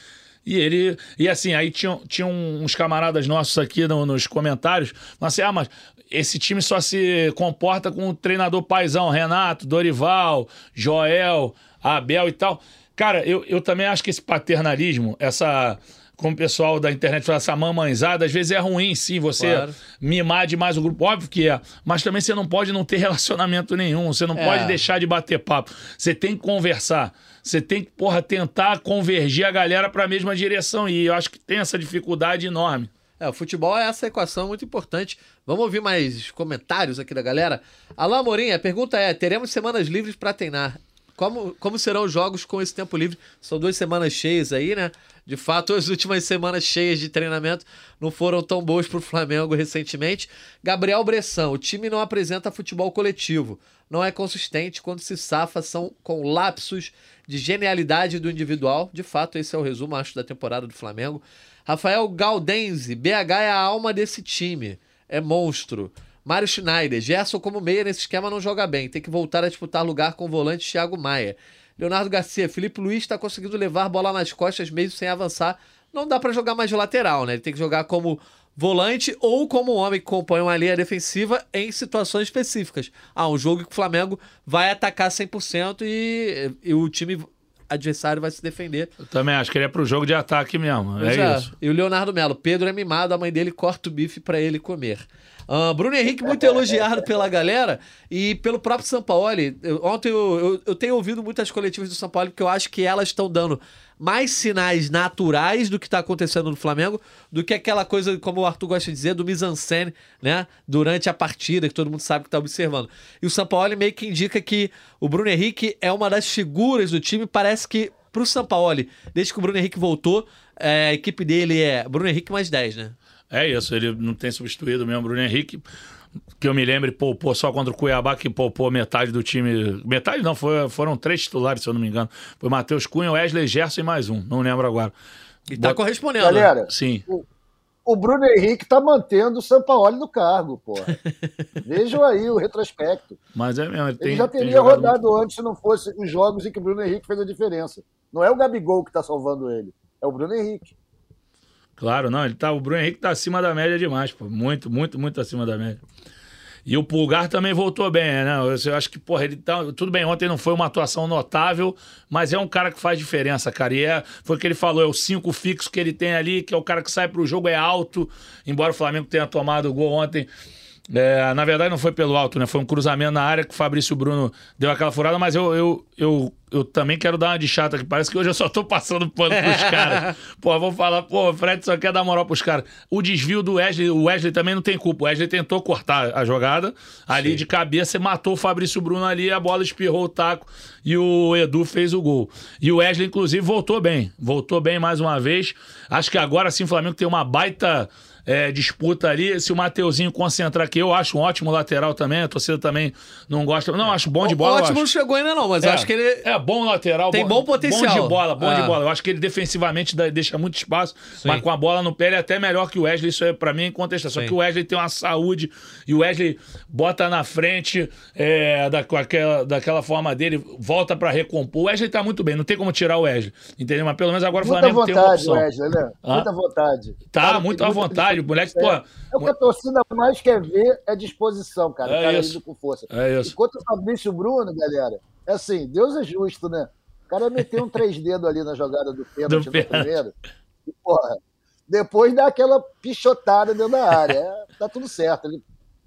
E ele. E assim, aí tinham, tinham uns camaradas nossos aqui no, nos comentários. Mas assim, ah, mas esse time só se comporta com o treinador paizão, Renato, Dorival, Joel, Abel e tal. Cara, eu, eu também acho que esse paternalismo, essa como o pessoal da internet fala, essa mamãezada, às vezes é ruim, sim, você claro. mimar demais o grupo. Óbvio que é. Mas também você não pode não ter relacionamento nenhum. Você não é. pode deixar de bater papo. Você tem que conversar. Você tem que, porra, tentar convergir a galera para a mesma direção. E eu acho que tem essa dificuldade enorme. É, o futebol é essa equação muito importante. Vamos ouvir mais comentários aqui da galera. Alain Morim, a pergunta é: teremos semanas livres para treinar? Como, como serão os jogos com esse tempo livre? São duas semanas cheias aí, né? De fato, as últimas semanas cheias de treinamento não foram tão boas para o Flamengo recentemente. Gabriel Bressão, o time não apresenta futebol coletivo. Não é consistente quando se safa são com lapsos de genialidade do individual. De fato, esse é o resumo, acho, da temporada do Flamengo. Rafael Galdense, BH é a alma desse time. É monstro. Mário Schneider, Gerson como meia nesse esquema não joga bem. Tem que voltar a disputar lugar com o volante Thiago Maia. Leonardo Garcia, Felipe Luiz está conseguindo levar bola nas costas mesmo sem avançar. Não dá para jogar mais de lateral, né? Ele tem que jogar como volante ou como um homem que compõe uma linha defensiva em situações específicas. Ah, um jogo que o Flamengo vai atacar 100% e, e o time adversário vai se defender. Eu também acho que ele é pro jogo de ataque mesmo. É, é, isso. E o Leonardo Melo, Pedro é mimado, a mãe dele corta o bife para ele comer. Uh, Bruno Henrique muito elogiado pela galera e pelo próprio Sampaoli. Eu, ontem eu, eu, eu, tenho ouvido muitas coletivas do Sampaoli porque eu acho que elas estão dando mais sinais naturais do que está acontecendo no Flamengo do que aquela coisa, como o Arthur gosta de dizer, do mise-en-scène, né? Durante a partida, que todo mundo sabe que está observando. E o Sampaoli meio que indica que o Bruno Henrique é uma das figuras do time, parece que pro Sampaoli, desde que o Bruno Henrique voltou, é, a equipe dele é Bruno Henrique mais 10, né? É isso, ele não tem substituído mesmo o Bruno Henrique. Que eu me lembre, poupou só contra o Cuiabá, que poupou metade do time. Metade não, foi, foram três titulares, se eu não me engano. Foi Matheus Cunha, Wesley Gerson e mais um, não lembro agora. E tá correspondendo. Galera, sim. O, o Bruno Henrique tá mantendo o Sampaoli no cargo, pô. Vejam aí o retrospecto. Mas é mesmo, ele, tem, ele já teria rodado muito... antes se não fosse os jogos em que o Bruno Henrique fez a diferença. Não é o Gabigol que tá salvando ele, é o Bruno Henrique. Claro, não, ele tá, o Bruno Henrique tá acima da média demais, pô. Muito, muito, muito acima da média. E o Pulgar também voltou bem, né? Eu acho que, porra, ele tá. Tudo bem, ontem não foi uma atuação notável, mas é um cara que faz diferença, cara. E é, foi o que ele falou, é o cinco fixo que ele tem ali, que é o cara que sai pro jogo, é alto. Embora o Flamengo tenha tomado o gol ontem é, na verdade, não foi pelo alto, né? Foi um cruzamento na área que o Fabrício Bruno deu aquela furada, mas eu, eu, eu, eu também quero dar uma de chata, que parece que hoje eu só tô passando pano pros caras. Pô, vou falar, pô, o Fred só quer dar moral pros caras. O desvio do Wesley, o Wesley também não tem culpa. O Wesley tentou cortar a jogada ali Sim. de cabeça e matou o Fabrício Bruno ali, a bola espirrou o taco e o Edu fez o gol. E o Wesley, inclusive, voltou bem. Voltou bem mais uma vez. Acho que agora sim o Flamengo tem uma baita é, disputa ali. Se o Mateuzinho concentrar aqui, eu acho um ótimo lateral também. A torcida também não gosta. Não, acho bom de bola. O ótimo não chegou ainda, não, mas é, acho que ele. É bom lateral. Tem bom, bom potencial. Bom de bola, bom é. de bola. Eu acho que ele defensivamente deixa muito espaço, Sim. mas com a bola no pé ele é até melhor que o Wesley. Isso é para mim incontestável. Só que o Wesley tem uma saúde e o Wesley bota na frente é, da, aquela, daquela forma dele, volta para recompor. O Wesley tá muito bem, não tem como tirar o Wesley. Entendeu? Mas pelo menos agora o Flamengo vontade, tem uma opção. Wesley, né? Muita vontade. Tá, muito à vontade. O moleque, pô. É, é o que a torcida mais quer ver é disposição, cara. É o cara isso. com força. É isso. Enquanto o Fabrício Bruno, galera, é assim, Deus é justo, né? O cara meteu um três dedos ali na jogada do pênalti do no primeiro. E, porra, depois dá aquela pichotada dentro da área. É, tá tudo certo. Ele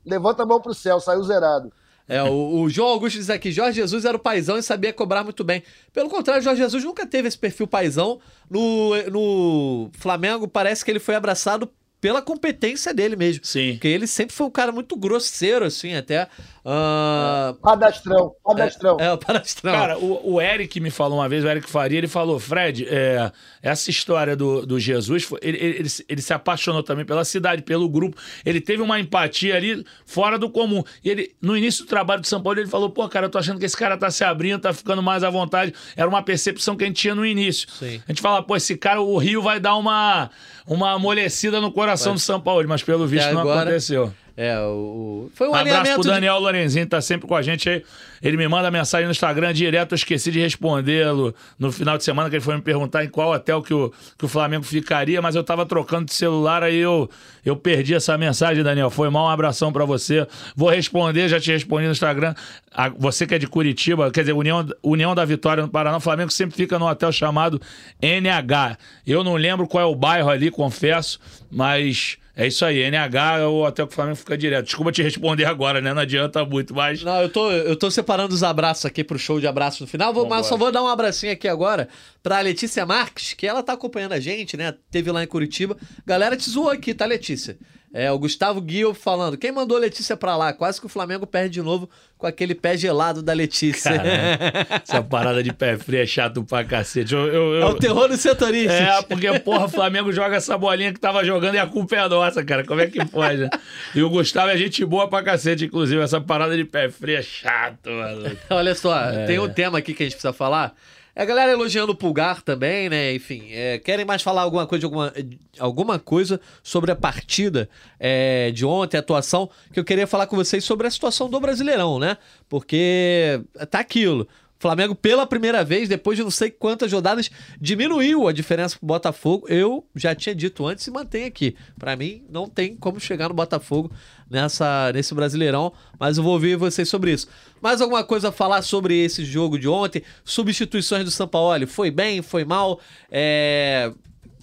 levanta a mão pro céu, saiu zerado. É, o, o, João Augusto diz aqui: Jorge Jesus era o paizão e sabia cobrar muito bem. Pelo contrário, Jorge Jesus nunca teve esse perfil paizão. No, no Flamengo, parece que ele foi abraçado pela competência dele mesmo. Sim. Porque ele sempre foi um cara muito grosseiro, assim, até. Uh... Padastrão, padastrão. É, é, o padastrão. Cara, o, o, Eric me falou uma vez, o Eric Faria, ele falou, Fred, é, essa história do, do Jesus, ele, ele, ele, se apaixonou também pela cidade, pelo grupo. Ele teve uma empatia ali fora do comum. E ele, no início do trabalho de São Paulo, ele falou, pô, cara, eu tô achando que esse cara tá se abrindo, tá ficando mais à vontade. Era uma percepção que a gente tinha no início. Sim. A gente fala, pô, esse cara, o Rio vai dar uma, uma amolecida no coração mas, do São Paulo, mas pelo visto não aconteceu. É, o, foi um, um abraço pro Daniel de... Lorenzinho, tá sempre com a gente aí. Ele me manda mensagem no Instagram direto, eu esqueci de respondê-lo no final de semana, que ele foi me perguntar em qual hotel que o, que o Flamengo ficaria, mas eu tava trocando de celular, aí eu, eu perdi essa mensagem, Daniel. Foi mal, um abração para você. Vou responder, já te respondi no Instagram. A, você que é de Curitiba, quer dizer, União, União da Vitória no Paraná, o Flamengo sempre fica num hotel chamado NH. Eu não lembro qual é o bairro ali, confesso, mas é isso aí, NH ou até que o Flamengo fica direto. Desculpa te responder agora, né? Não adianta muito, mas. Não, eu tô, eu tô separando os abraços aqui pro show de abraço no final. Vou, mas só vou dar um abracinho aqui agora pra Letícia Marques, que ela tá acompanhando a gente, né? Teve lá em Curitiba. Galera te zoou aqui, tá, Letícia? É, o Gustavo Guio falando. Quem mandou a Letícia pra lá? Quase que o Flamengo perde de novo com aquele pé gelado da Letícia. Essa parada de pé frio é chato pra cacete. Eu, eu, eu... É o terror do setorista. É, porque, porra, o Flamengo joga essa bolinha que tava jogando e a culpa é nossa, cara. Como é que pode? Né? E o Gustavo é gente boa pra cacete, inclusive. Essa parada de pé frio é chato, mano. Olha só, é. tem um tema aqui que a gente precisa falar. É a galera elogiando o Pulgar também, né? Enfim, é, querem mais falar alguma coisa, alguma, alguma coisa sobre a partida é, de ontem, a atuação, que eu queria falar com vocês sobre a situação do Brasileirão, né? Porque tá aquilo. Flamengo, pela primeira vez, depois de não sei quantas rodadas, diminuiu a diferença pro Botafogo. Eu já tinha dito antes e mantém aqui. Para mim, não tem como chegar no Botafogo nessa, nesse Brasileirão, mas eu vou ouvir vocês sobre isso. Mais alguma coisa a falar sobre esse jogo de ontem? Substituições do Sampaoli. Foi bem, foi mal? É...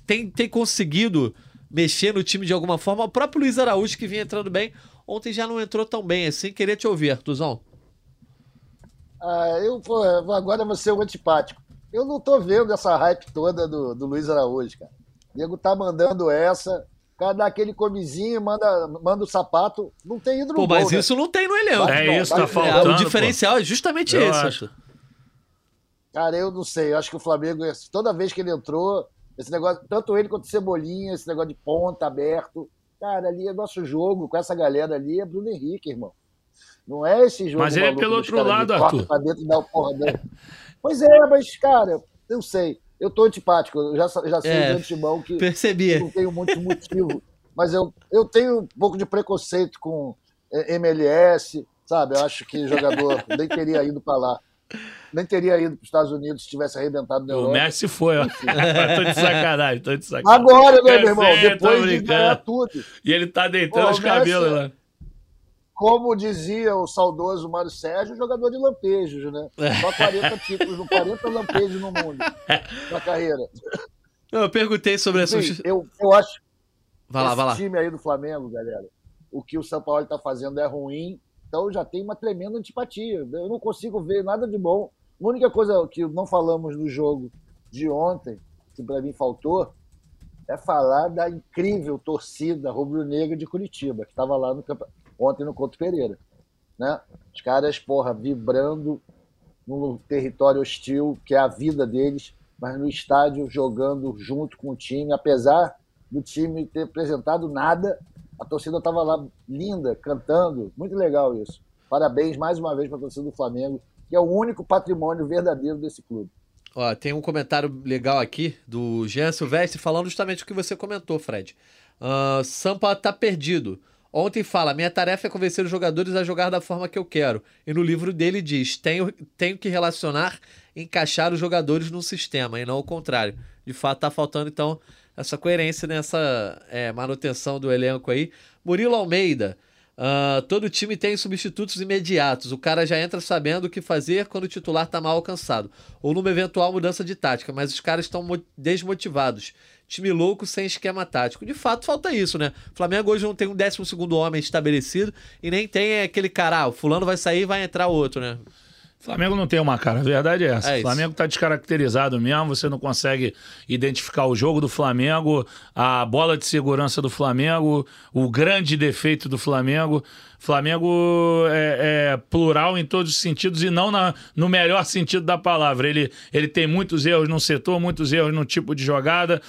Tem, tem conseguido mexer no time de alguma forma? O próprio Luiz Araújo, que vinha entrando bem, ontem já não entrou tão bem assim. Queria te ouvir, Artuzão. Ah, eu, pô, agora vou ser o antipático. Eu não tô vendo essa hype toda do, do Luiz Araújo, cara. O Diego tá mandando essa, cara dá aquele comizinho, manda, manda o sapato, não tem ido no Pô, gol, mas né? isso não tem no elenco. É não, isso, vai- tá faltando. É, o diferencial pô. é justamente Eu esse. acho. Cara, eu não sei. Eu acho que o Flamengo, toda vez que ele entrou, esse negócio, tanto ele quanto o Cebolinha, esse negócio de ponta aberto. Cara, ali é nosso jogo, com essa galera ali, é Bruno Henrique, irmão. Não é esse jogo. Mas ele é pelo outro lado, Arthur. Pra dentro e dá o porra dele. Pois é, mas, cara, eu sei. Eu tô antipático. Eu já, já sei É, de antemão que Percebi. não tenho muito motivo. Mas eu, eu tenho um pouco de preconceito com eh, MLS, sabe? Eu acho que jogador nem teria ido para lá. Nem teria ido para os Estados Unidos se tivesse arrebentado na O Europa. Messi foi, ó. tô de sacanagem, tô de sacanagem. Agora, né, Eu meu irmão? Depois de ganhar tudo. E ele tá deitando Pô, os o cabelos Messi- lá. Como dizia o saudoso Mário Sérgio, jogador de lampejos, né? Só 40 títulos, no 40 lampejos no mundo, na carreira. Não, Eu perguntei sobre essa. Sim, eu, eu acho Vai lá, vai lá. time aí do Flamengo, galera, o que o São Paulo está fazendo é ruim, então já tem uma tremenda antipatia. Eu não consigo ver nada de bom. A única coisa que não falamos no jogo de ontem, que para mim faltou, é falar da incrível torcida rubro-negra de Curitiba, que estava lá no ontem no Couto Pereira. Né? Os caras, porra, vibrando num território hostil, que é a vida deles, mas no estádio jogando junto com o time, apesar do time ter apresentado nada, a torcida estava lá linda, cantando, muito legal isso. Parabéns mais uma vez para a torcida do Flamengo, que é o único patrimônio verdadeiro desse clube. Ó, tem um comentário legal aqui do Jean Silvestre falando justamente o que você comentou, Fred. Ah, Sampa tá perdido. Ontem fala: minha tarefa é convencer os jogadores a jogar da forma que eu quero. E no livro dele diz: tenho, tenho que relacionar, encaixar os jogadores num sistema, e não o contrário. De fato, tá faltando então essa coerência nessa é, manutenção do elenco aí. Murilo Almeida. Ah, todo time tem substitutos imediatos. O cara já entra sabendo o que fazer quando o titular tá mal alcançado. Ou numa eventual mudança de tática, mas os caras estão mo- desmotivados. Time louco sem esquema tático. De fato, falta isso, né? O Flamengo hoje não tem um 12 homem estabelecido e nem tem aquele cara, ah, o fulano vai sair e vai entrar outro, né? Flamengo não tem uma cara, a verdade é essa. É. Flamengo tá descaracterizado mesmo, você não consegue identificar o jogo do Flamengo, a bola de segurança do Flamengo, o grande defeito do Flamengo. Flamengo é, é plural em todos os sentidos e não na- no melhor sentido da palavra. Ele, ele tem muitos erros no setor, muitos erros no tipo de jogada,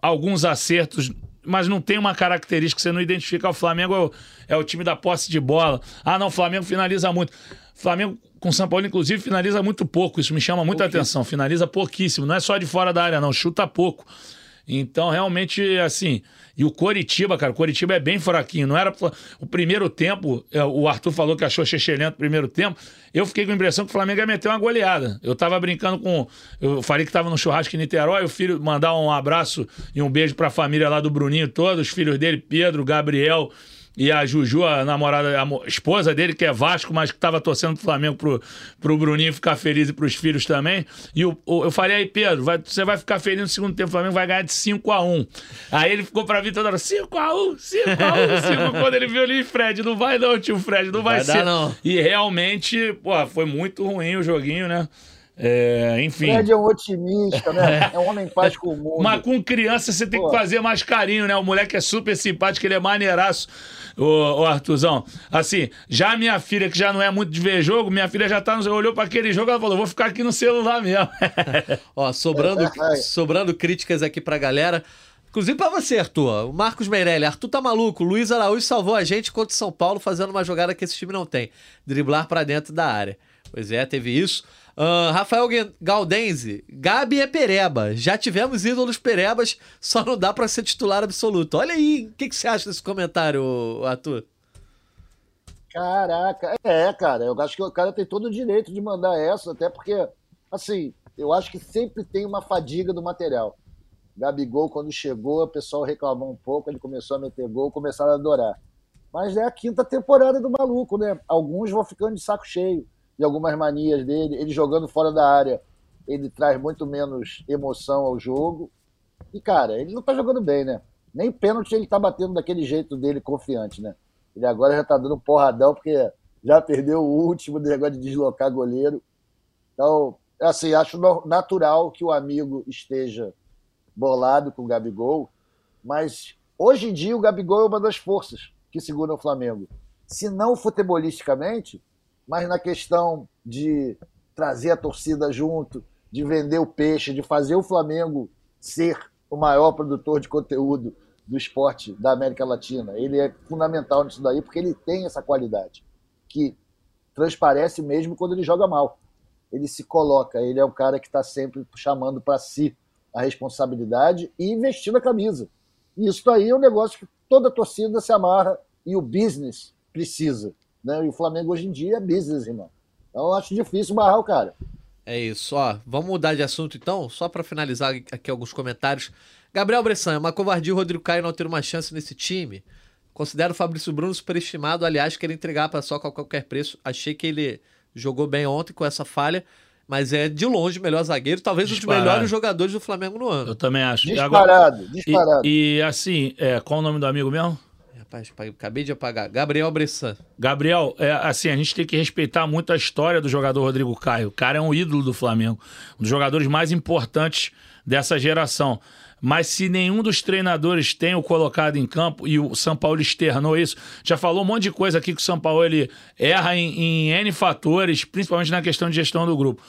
alguns acertos mas não tem uma característica que você não identifica. O Flamengo é o, é o time da posse de bola. Ah, não, o Flamengo finaliza muito. Flamengo com São Paulo, inclusive, finaliza muito pouco. Isso me chama muita atenção. Finaliza pouquíssimo. Não é só de fora da área, não. Chuta pouco. Então, realmente, assim. E o Coritiba, cara, o Coritiba é bem fraquinho. Não era. O primeiro tempo, é, o Arthur falou que achou chechelento o primeiro tempo. Eu fiquei com a impressão que o Flamengo ia meter uma goleada. Eu tava brincando com. Eu falei que tava no churrasco em Niterói. O filho mandar um abraço e um beijo pra família lá do Bruninho todos, os filhos dele, Pedro, Gabriel. E a Juju, a namorada, a esposa dele, que é Vasco, mas que estava torcendo pro Flamengo pro, pro Bruninho ficar feliz e pros filhos também. E o, o- eu falei aí, Pedro, vai- você vai ficar feliz no segundo tempo, o Flamengo vai ganhar de 5 a 1 Aí ele ficou pra mim toda hora, 5 a 1 5 a 1 5 Quando ele viu ali, Fred, não vai não, tio Fred, não vai, Vai dar, ser. não. E realmente, pô, foi muito ruim o joguinho, né? É, enfim. Fred é um otimista, né? É um homem em paz com o mundo. Mas com criança você tem Pô. que fazer mais carinho, né? O moleque é super simpático, ele é maneiraço, ô, ô Artuzão. Assim, já a minha filha, que já não é muito de ver jogo, minha filha já tá no, olhou pra aquele jogo e falou: vou ficar aqui no celular mesmo. Ó, sobrando, Ai. sobrando críticas aqui pra galera. Inclusive pra você, Arthur. O Marcos Meirelli. Arthur tá maluco. Luiz Araújo salvou a gente contra o São Paulo fazendo uma jogada que esse time não tem. Driblar pra dentro da área. Pois é, teve isso. Ahn, Rafael Galdense. Gabi é pereba. Já tivemos ídolos perebas, só não dá pra ser titular absoluto. Olha aí, o que, que você acha desse comentário, Arthur? Caraca, é, cara, eu acho que o cara tem todo o direito de mandar essa, até porque, assim, eu acho que sempre tem uma fadiga do material. Gabigol, quando chegou, o pessoal reclamou um pouco, ele começou a meter gol, começaram a adorar. Mas é a quinta temporada do maluco, né? Alguns vão ficando de saco cheio de algumas manias dele. Ele jogando fora da área, ele traz muito menos emoção ao jogo. E, cara, ele não tá jogando bem, né? Nem pênalti ele tá batendo daquele jeito dele, confiante, né? Ele agora já está dando porradão, porque já perdeu o último negócio de deslocar goleiro. Então, assim, acho natural que o amigo esteja bolado com o Gabigol, mas hoje em dia o Gabigol é uma das forças que segura o Flamengo. Se não futebolisticamente, mas na questão de trazer a torcida junto, de vender o peixe, de fazer o Flamengo ser o maior produtor de conteúdo do esporte da América Latina. Ele é fundamental nisso daí porque ele tem essa qualidade que transparece mesmo quando ele joga mal. Ele se coloca, ele é um cara que está sempre chamando para si a responsabilidade e investindo a camisa. E isso daí é um negócio que toda torcida se amarra e o business precisa. Né? E o Flamengo hoje em dia é business, irmão. Então eu acho difícil barrar o cara. É isso, ó. Vamos mudar de assunto então, só para finalizar aqui alguns comentários. Gabriel Bressan, é uma covardia o Rodrigo Caio não ter uma chance nesse time. Considero o Fabrício Bruno superestimado, aliás, querer entregar para só a qualquer preço. Achei que ele jogou bem ontem com essa falha, mas é de longe o melhor zagueiro, talvez disparado. um dos melhores jogadores do Flamengo no ano. Eu também acho. Disparado, Agora, disparado. E, e assim, é, qual o nome do amigo mesmo? Rapaz, acabei de apagar. Gabriel Bressan. Gabriel, é, assim, a gente tem que respeitar muito a história do jogador Rodrigo Caio. O cara é um ídolo do Flamengo. Um dos jogadores mais importantes dessa geração. Mas se nenhum dos treinadores tem o colocado em campo, e o São Paulo externou isso, já falou um monte de coisa aqui que o São Paulo ele erra em, em N fatores, principalmente na questão de gestão do grupo.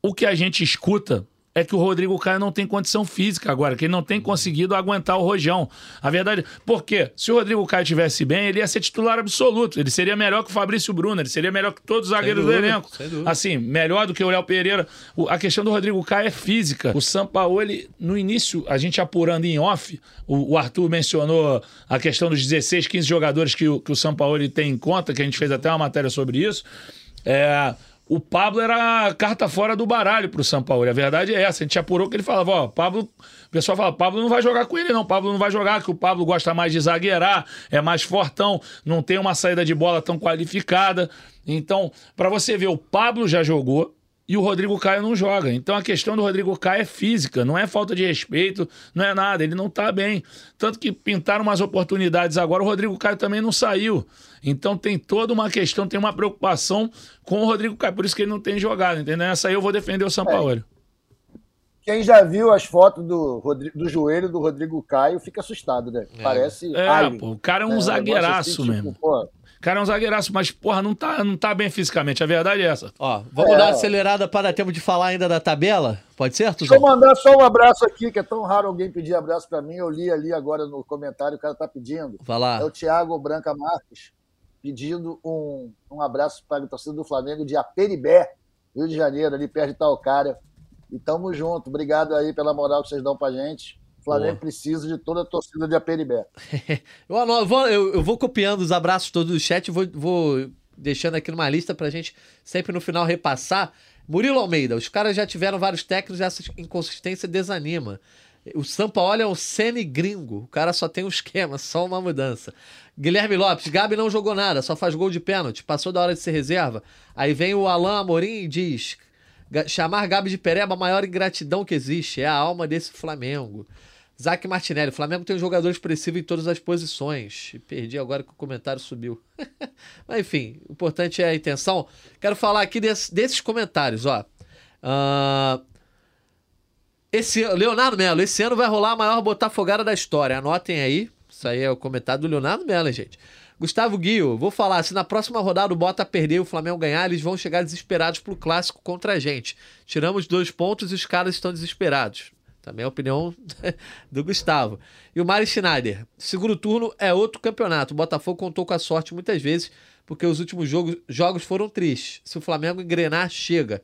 O que a gente escuta é que o Rodrigo Caio não tem condição física agora, que ele não tem conseguido aguentar o rojão. A verdade, porque se o Rodrigo Caio tivesse bem, ele ia ser titular absoluto. Ele seria melhor que o Fabrício Bruno, ele seria melhor que todos os zagueiros do elenco. Assim, melhor do que o Léo Pereira. a questão do Rodrigo Caio é física. O Sampaoli, no início, a gente apurando em off, o, o, Arthur mencionou a questão dos 16, 15 jogadores que o, que o Sampaoli tem em conta, que a gente fez até uma matéria sobre isso. É o Pablo era carta fora do baralho pro São Paulo. A verdade é essa. A gente apurou que ele falava, ó, Pablo. O pessoal fala, Pablo não vai jogar com ele, não. Pablo não vai jogar, que o Pablo gosta mais de zagueirar, é mais fortão, não tem uma saída de bola tão qualificada. Então, para você ver, o Pablo já jogou, e o Rodrigo Caio não joga. Então a questão do Rodrigo Caio é física, não é falta de respeito, não é nada, ele não tá bem. Tanto que pintaram umas oportunidades agora, o Rodrigo Caio também não saiu. Então tem toda uma questão, tem uma preocupação com o Rodrigo Caio, por isso que ele não tem jogado, entendeu? Essa aí eu vou defender o São é. Paulo. Quem já viu as fotos do, Rodrigo, do joelho do Rodrigo Caio fica assustado, né? É. Parece. É, pô, o cara é um é, zagueiraço assim, mesmo. Tipo, pô, cara é um zagueiraço, mas, porra, não tá, não tá bem fisicamente. A verdade é essa. Ó, vamos é. dar uma acelerada para dar tempo de falar ainda da tabela? Pode ser, Tuzão? Deixa eu mandar só um abraço aqui, que é tão raro alguém pedir abraço para mim. Eu li ali agora no comentário, o cara tá pedindo. Vai lá. É o Thiago Branca Marques pedindo um, um abraço para a torcida do Flamengo de Aperibé, Rio de Janeiro, ali perto de Talcária. E tamo junto. Obrigado aí pela moral que vocês dão pra gente. O Flamengo Boa. precisa de toda a torcida de Aperibé. eu, vou, eu, eu, vou copiando os abraços todos do chat, vou, vou deixando aqui numa lista pra gente sempre no final repassar. Murilo Almeida, os caras já tiveram vários técnicos e essa inconsistência desanima. O Sampaoli é um semi gringo. O cara só tem um esquema, só uma mudança. Guilherme Lopes, Gabi não jogou nada, só faz gol de pênalti. Passou da hora de ser reserva. Aí vem o Alain Amorim e diz: chamar Gabi de Pereba a maior ingratidão que existe. É a alma desse Flamengo. Zac Martinelli, o Flamengo tem um jogador expressivo em todas as posições. Perdi agora que o comentário subiu. Mas enfim, o importante é a intenção. Quero falar aqui desse, desses comentários, ó. Uh, esse, Leonardo Melo, esse ano vai rolar a maior botafogada da história. Anotem aí. Isso aí é o comentário do Leonardo Melo, gente. Gustavo Guio, vou falar, se na próxima rodada o Bota perder e o Flamengo ganhar, eles vão chegar desesperados pro clássico contra a gente. Tiramos dois pontos e os caras estão desesperados. Também é a opinião do Gustavo. E o Mari Schneider. Segundo turno é outro campeonato. O Botafogo contou com a sorte muitas vezes, porque os últimos jogos, jogos foram tristes. Se o Flamengo engrenar, chega.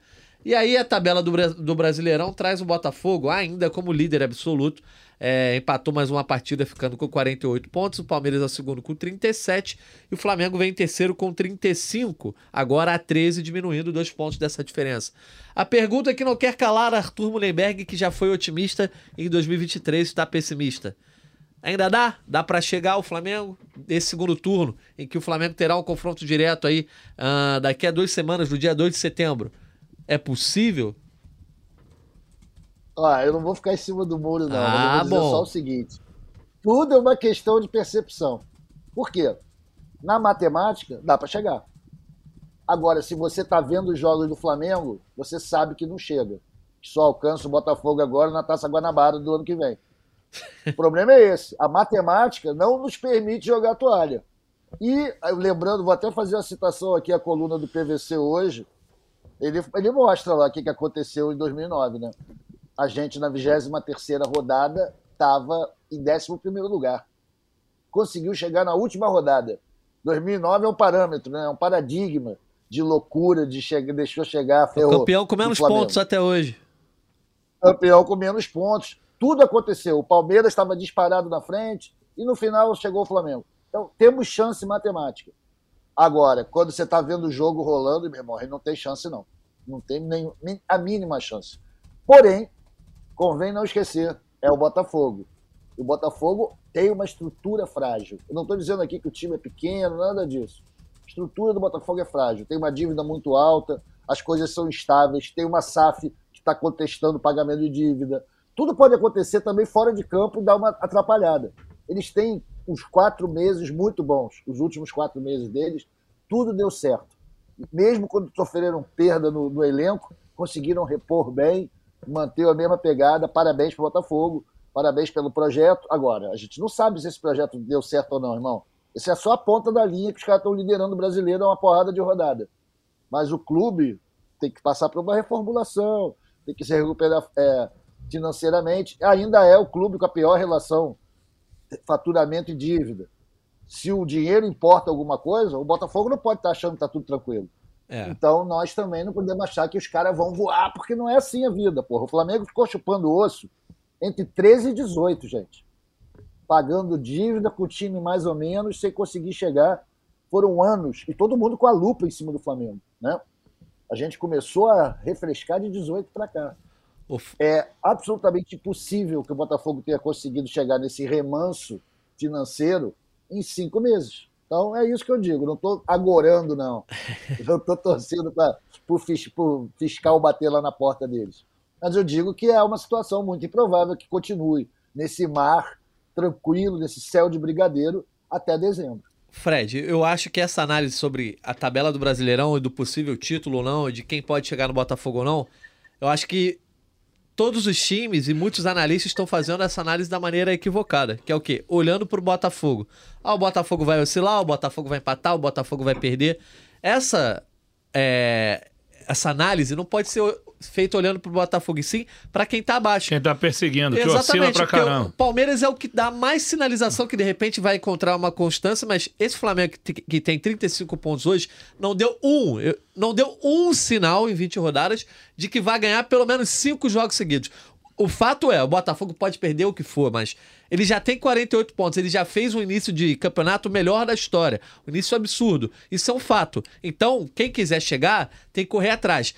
E aí a tabela do, do Brasileirão traz o Botafogo ainda como líder absoluto. É, empatou mais uma partida ficando com 48 pontos. O Palmeiras é segundo com 37. E o Flamengo vem em terceiro com 35. Agora a 13, diminuindo dois pontos dessa diferença. A pergunta que não quer calar Arthur Mullenberg, que já foi otimista em 2023, está pessimista. Ainda dá? Dá para chegar o Flamengo nesse segundo turno, em que o Flamengo terá um confronto direto aí uh, daqui a duas semanas, no dia 2 de setembro. É possível? Ah, eu não vou ficar em cima do muro, não. Ah, eu vou dizer bom. só o seguinte: tudo é uma questão de percepção. Por quê? Na matemática, dá para chegar. Agora, se você está vendo os jogos do Flamengo, você sabe que não chega. Só alcança o Botafogo agora na Taça Guanabara do ano que vem. O problema é esse. A matemática não nos permite jogar toalha. E, lembrando, vou até fazer uma citação aqui, a coluna do PVC hoje. Ele, ele mostra lá o que, que aconteceu em 2009, né? A gente, na 23 rodada, estava em 11 lugar. Conseguiu chegar na última rodada. 2009 é um parâmetro, né? é um paradigma de loucura, de chegar, deixou chegar. Ferrou, o campeão com menos pontos até hoje. Campeão com menos pontos. Tudo aconteceu. O Palmeiras estava disparado na frente e no final chegou o Flamengo. Então, temos chance matemática. Agora, quando você está vendo o jogo rolando, meu irmão, não tem chance, não. Não tem nem, nem a mínima chance. Porém, convém não esquecer, é o Botafogo. O Botafogo tem uma estrutura frágil. Eu não estou dizendo aqui que o time é pequeno, nada disso. A estrutura do Botafogo é frágil. Tem uma dívida muito alta, as coisas são instáveis, tem uma SAF que está contestando o pagamento de dívida. Tudo pode acontecer também fora de campo e dar uma atrapalhada. Eles têm uns quatro meses muito bons, os últimos quatro meses deles, tudo deu certo. Mesmo quando sofreram perda no, no elenco, conseguiram repor bem, manter a mesma pegada. Parabéns para o Botafogo, parabéns pelo projeto. Agora, a gente não sabe se esse projeto deu certo ou não, irmão. Esse é só a ponta da linha que os caras estão liderando o brasileiro a uma porrada de rodada. Mas o clube tem que passar por uma reformulação, tem que se recuperar é, financeiramente. Ainda é o clube com a pior relação faturamento e dívida. Se o dinheiro importa alguma coisa, o Botafogo não pode estar achando que está tudo tranquilo. É. Então nós também não podemos achar que os caras vão voar, porque não é assim a vida. Porra. O Flamengo ficou chupando osso entre 13 e 18, gente. Pagando dívida com o time mais ou menos, sem conseguir chegar. Foram anos, e todo mundo com a lupa em cima do Flamengo. Né? A gente começou a refrescar de 18 para cá. É absolutamente impossível que o Botafogo tenha conseguido chegar nesse remanso financeiro em cinco meses. Então é isso que eu digo, não estou agorando, não. Não estou torcendo para o fiscal bater lá na porta deles. Mas eu digo que é uma situação muito improvável que continue nesse mar tranquilo, nesse céu de brigadeiro, até dezembro. Fred, eu acho que essa análise sobre a tabela do Brasileirão e do possível título ou não, de quem pode chegar no Botafogo ou não, eu acho que todos os times e muitos analistas estão fazendo essa análise da maneira equivocada, que é o quê? Olhando para o Botafogo. Ah, o Botafogo vai oscilar, o Botafogo vai empatar, o Botafogo vai perder. Essa é, essa análise não pode ser feito olhando pro Botafogo, e sim para quem tá abaixo. Quem tá perseguindo, que oscila pra caramba. O Palmeiras é o que dá mais sinalização que de repente vai encontrar uma constância, mas esse Flamengo que tem 35 pontos hoje não deu um, não deu um sinal em 20 rodadas de que vai ganhar pelo menos cinco jogos seguidos. O fato é, o Botafogo pode perder o que for, mas ele já tem 48 pontos, ele já fez um início de campeonato melhor da história. Um início absurdo. Isso é um fato. Então, quem quiser chegar, tem que correr atrás.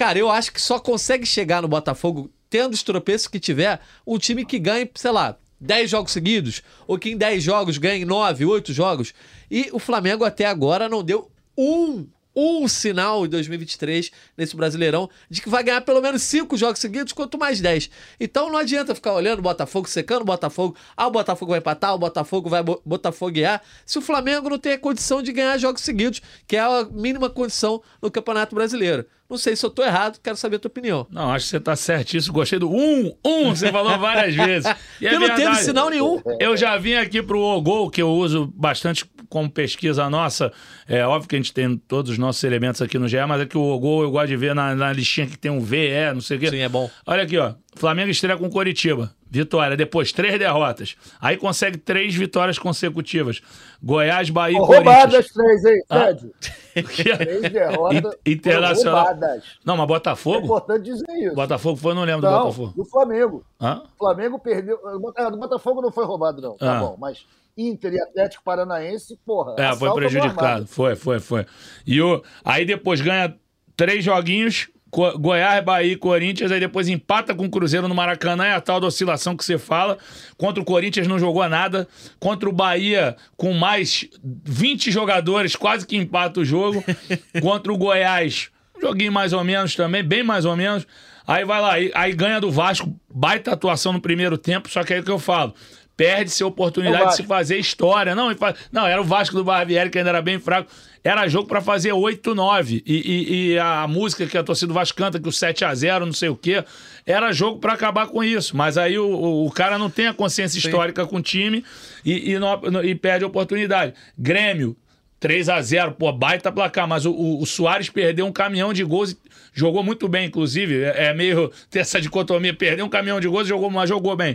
Cara, eu acho que só consegue chegar no Botafogo, tendo os tropeços que tiver, um time que ganhe, sei lá, 10 jogos seguidos, ou que em 10 jogos ganhe 9, 8 jogos. E o Flamengo até agora não deu um um sinal em 2023 nesse Brasileirão de que vai ganhar pelo menos cinco jogos seguidos, quanto mais 10. Então não adianta ficar olhando o Botafogo, secando o Botafogo. Ah, o Botafogo vai empatar, o Botafogo vai botafoguear. Se o Flamengo não tem a condição de ganhar jogos seguidos, que é a mínima condição no Campeonato Brasileiro. Não sei se eu tô errado, quero saber a tua opinião. Não, acho que você tá certíssimo. Gostei do um, um, você falou várias vezes. E é não teve sinal nenhum. Eu já vim aqui pro Ogol, que eu uso bastante como pesquisa nossa. É óbvio que a gente tem todos os nossos elementos aqui no GE, mas é que o Ogol eu gosto de ver na, na listinha que tem um VE, não sei o quê. Sim, é bom. Olha aqui, ó. Flamengo estreia com Coritiba. Vitória. Depois, três derrotas. Aí consegue três vitórias consecutivas. Goiás, Bahia e Corinthians. Roubadas três, hein, Fred? Ah. três derrotas. Internacional. Roubadas. Não, mas Botafogo? É importante dizer isso. Botafogo foi, não lembro não, do Botafogo. do Flamengo. Hã? O Flamengo perdeu. O Botafogo não foi roubado, não. Tá ah. bom, mas Inter e Atlético Paranaense, porra. É, foi prejudicado. Foi, foi, foi. E o... aí depois ganha três joguinhos Goiás, Bahia e Corinthians, aí depois empata com o Cruzeiro no Maracanã, é a tal da oscilação que você fala. Contra o Corinthians não jogou nada. Contra o Bahia, com mais 20 jogadores, quase que empata o jogo. Contra o Goiás, joguinho mais ou menos também, bem mais ou menos. Aí vai lá, aí, aí ganha do Vasco, baita atuação no primeiro tempo, só que aí é o que eu falo. Perde-se a oportunidade de se fazer história. Não, não, era o Vasco do Barbieri, que ainda era bem fraco. Era jogo para fazer 8, 9. E, e, e, a música que a torcida do Vasco canta, que o 7 a 0 não sei o quê, era jogo para acabar com isso. Mas aí o, o cara não tem a consciência Sim. histórica com o time e, e, não, e perde a oportunidade. Grêmio, 3 a 0 pô, baita placar, mas o, o, o Soares perdeu um caminhão de gols, jogou muito bem, inclusive. É, é meio ter essa dicotomia, perdeu um caminhão de gols, jogou, mas jogou bem.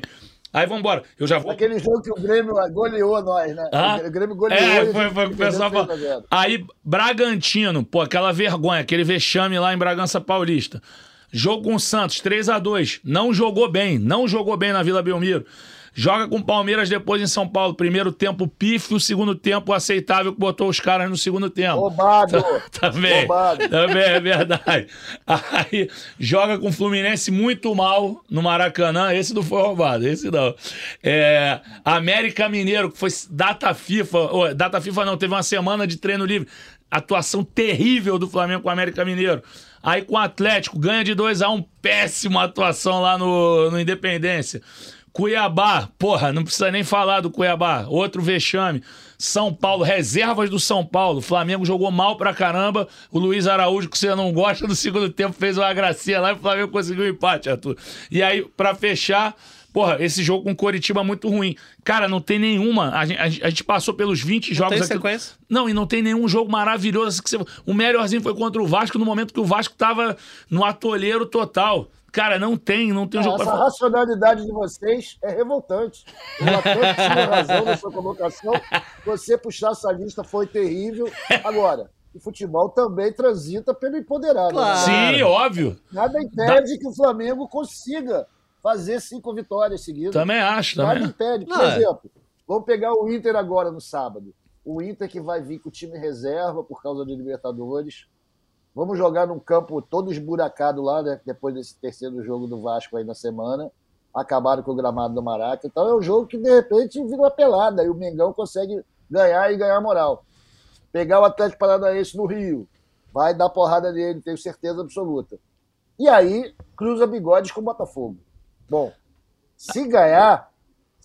Aí vamos embora. Eu já vou. Aquele jogo que o Grêmio goleou nós, né? Ah? O Grêmio goleou. É, foi, foi o pessoal falou. Aí, Bragantino, pô, aquela vergonha, aquele vexame lá em Bragança Paulista. Jogo com o Santos, 3 a 2 Não jogou bem, não jogou bem na Vila Belmiro. Joga com o Palmeiras depois em São Paulo. Primeiro tempo pífio, segundo tempo aceitável que botou os caras no segundo tempo. Roubado. Também. Roubado. Também é verdade. Aí joga com o Fluminense muito mal no Maracanã. Esse não foi roubado, esse não. É, América Mineiro, que foi data FIFA. Oh, data FIFA não, teve uma semana de treino livre. Atuação terrível do Flamengo com o América Mineiro. Aí com o Atlético, ganha de 2 a 1 um, péssima atuação lá no, no Independência. Cuiabá, porra, não precisa nem falar do Cuiabá. Outro vexame. São Paulo, reservas do São Paulo. Flamengo jogou mal pra caramba. O Luiz Araújo, que você não gosta, no segundo tempo fez uma gracinha lá e o Flamengo conseguiu um empate, Arthur. E aí, pra fechar, Porra, esse jogo com Coritiba é muito ruim. Cara, não tem nenhuma. A gente, a gente passou pelos 20 não jogos tem aqui. Sequência? Não, e não tem nenhum jogo maravilhoso. Que você... O melhorzinho foi contra o Vasco no momento que o Vasco tava no atolheiro total. Cara, não tem, não tem um jogo Essa pra... racionalidade de vocês é revoltante. O Atlético tinha razão na sua colocação. Você puxar essa lista foi terrível. Agora, o futebol também transita pelo empoderado. Né? Claro. Sim, óbvio. Nada impede da... que o Flamengo consiga fazer cinco vitórias seguidas. Também acho, Nada também. impede. Por Não, é. exemplo, vamos pegar o Inter agora no sábado. O Inter que vai vir com o time reserva por causa de Libertadores Vamos jogar num campo todo esburacado lá, né? Depois desse terceiro jogo do Vasco aí na semana. Acabaram com o gramado do Maraca. Então é um jogo que, de repente, vira uma pelada e o Mengão consegue ganhar e ganhar moral. Pegar o Atlético Paranaense no Rio. Vai dar porrada nele, tenho certeza absoluta. E aí, cruza bigodes com o Botafogo. Bom, se ganhar,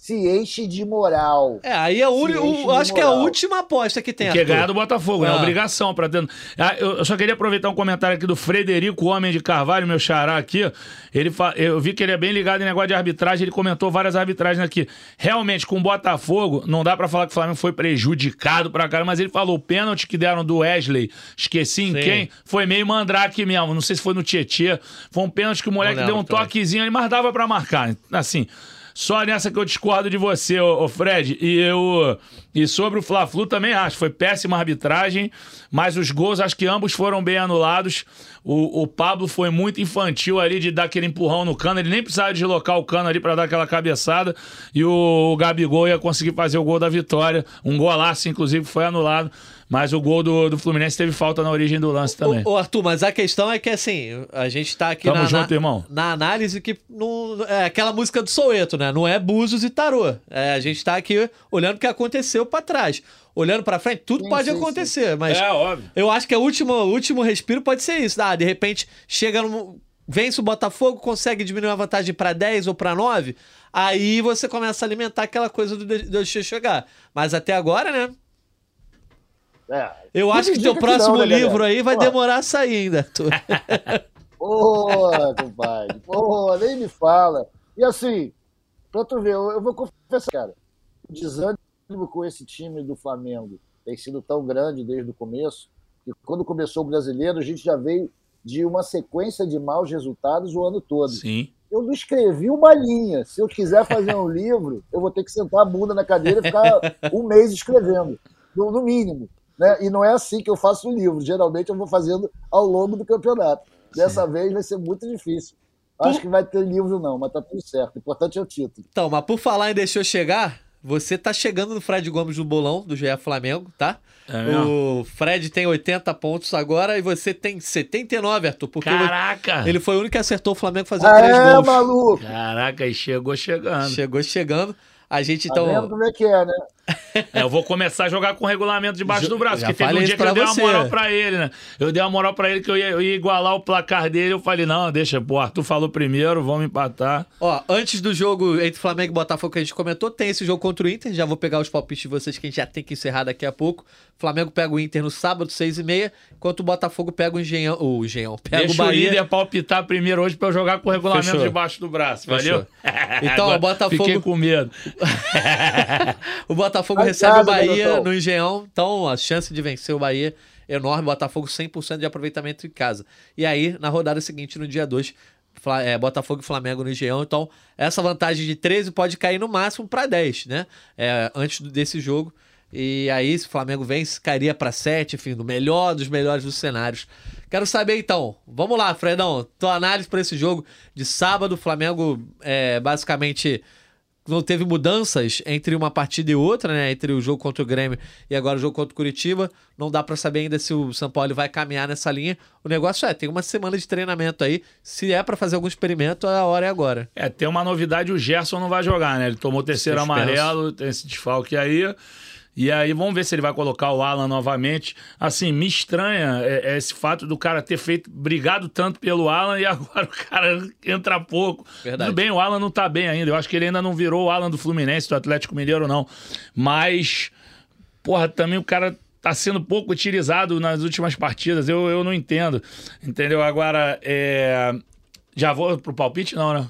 se enche de moral. É, aí é o, o acho que é a última aposta que tem. Que é ganhar do Botafogo, né? ah. né? Obrigação para dentro. Ah, eu, só queria aproveitar um comentário aqui do Frederico Homem de Carvalho, meu xará aqui. Ele fa... Eu vi que ele é bem ligado em negócio de arbitragem, ele comentou várias arbitragens aqui. Realmente, com o Botafogo, não dá para falar que o Flamengo foi prejudicado pra cara, mas ele falou o pênalti que deram do Wesley, esqueci em Sim. quem, foi meio mandrake mesmo. Não sei se foi no Tietê. Foi um pênalti que o moleque deu um toquezinho ali, mas dava pra marcar. Assim. Só nessa que eu discordo de você, ô Fred. E eu. E sobre o Fla-Flu também acho. Foi péssima arbitragem, mas os gols, acho que ambos foram bem anulados. O, o Pablo foi muito infantil ali de dar aquele empurrão no cano. Ele nem precisava deslocar o cano ali para dar aquela cabeçada. E o, o Gabigol ia conseguir fazer o gol da vitória. Um golaço, inclusive, foi anulado. Mas o gol do, do Fluminense teve falta na origem do lance também. Ô, Arthur, mas a questão é que assim, a gente tá aqui Tamo na, junto, na, irmão. na análise que não, é aquela música do Soueto, né? Não é Búzios e Tarô. É, a gente tá aqui olhando o que aconteceu para trás. Olhando para frente, tudo sim, pode sim, acontecer, sim. mas é, óbvio. eu acho que o último, último respiro pode ser isso. Ah, de repente chega no, vence o Botafogo, consegue diminuir a vantagem para 10 ou para 9, aí você começa a alimentar aquela coisa do deixa chegar. Mas até agora, né? É. Eu acho que teu próximo não, né, livro aí vai Pô. demorar a sair ainda. Ô, compadre. Pô, nem me fala. E assim, pra tu ver, eu, eu vou confessar, cara, o desânimo com esse time do Flamengo tem sido tão grande desde o começo, que quando começou o brasileiro, a gente já veio de uma sequência de maus resultados o ano todo. Sim. Eu não escrevi uma linha. Se eu quiser fazer um livro, eu vou ter que sentar a bunda na cadeira e ficar um mês escrevendo, no, no mínimo. Né? E não é assim que eu faço o livro. Geralmente eu vou fazendo ao longo do campeonato. Dessa Sim. vez vai ser muito difícil. Acho por... que vai ter livro, não, mas tá tudo certo. O importante é o título. Então, mas por falar em deixou chegar, você tá chegando no Fred Gomes do bolão do GE Flamengo, tá? É o Fred tem 80 pontos agora e você tem 79, Arthur. Porque Caraca! Ele foi o único que acertou o Flamengo fazendo ah, 3 é, gols. maluco! Caraca, e chegou chegando. Chegou chegando. A gente Tá então. como é que é, né? É, eu vou começar a jogar com o regulamento debaixo do braço. Porque teve um dia que eu dei uma moral pra ele, né? Eu dei uma moral pra ele que eu ia, eu ia igualar o placar dele. Eu falei, não, deixa, pô, Arthur falou primeiro, vamos empatar. Ó, antes do jogo entre Flamengo e Botafogo que a gente comentou, tem esse jogo contra o Inter. Já vou pegar os palpites de vocês que a gente já tem que encerrar daqui a pouco. Flamengo pega o Inter no sábado, 6 e meia, enquanto o Botafogo pega o Engenhão. O Engenhão pega Deixa o o Bahia. líder palpitar primeiro hoje pra eu jogar com o regulamento Fechou. debaixo do braço, Fechou. valeu? Então, Agora o Botafogo- Fiquei com medo. O Botafogo em recebe casa, o Bahia garotão. no Engenhão, então a chance de vencer o Bahia é enorme. Botafogo 100% de aproveitamento em casa. E aí, na rodada seguinte, no dia 2, é, Botafogo e Flamengo no Engenhão. Então, essa vantagem de 13 pode cair no máximo para 10, né? É, antes do- desse jogo. E aí, se o Flamengo vence, cairia para 7, enfim, no melhor dos melhores dos cenários. Quero saber então, vamos lá, Fredão, tua análise para esse jogo de sábado. O Flamengo é, basicamente teve mudanças entre uma partida e outra, né? Entre o jogo contra o Grêmio e agora o jogo contra o Curitiba. Não dá pra saber ainda se o São Paulo vai caminhar nessa linha. O negócio é, tem uma semana de treinamento aí. Se é pra fazer algum experimento, a hora é agora. É, tem uma novidade, o Gerson não vai jogar, né? Ele tomou terceiro Suspenso. amarelo, tem esse desfalque aí. E aí, vamos ver se ele vai colocar o Alan novamente. Assim, me estranha é, é esse fato do cara ter feito, brigado tanto pelo Alan e agora o cara entra pouco. Verdade. Tudo bem, o Alan não tá bem ainda. Eu acho que ele ainda não virou o Alan do Fluminense, do Atlético Mineiro, não. Mas, porra, também o cara tá sendo pouco utilizado nas últimas partidas. Eu, eu não entendo. Entendeu? Agora, é... já vou pro palpite, não, né?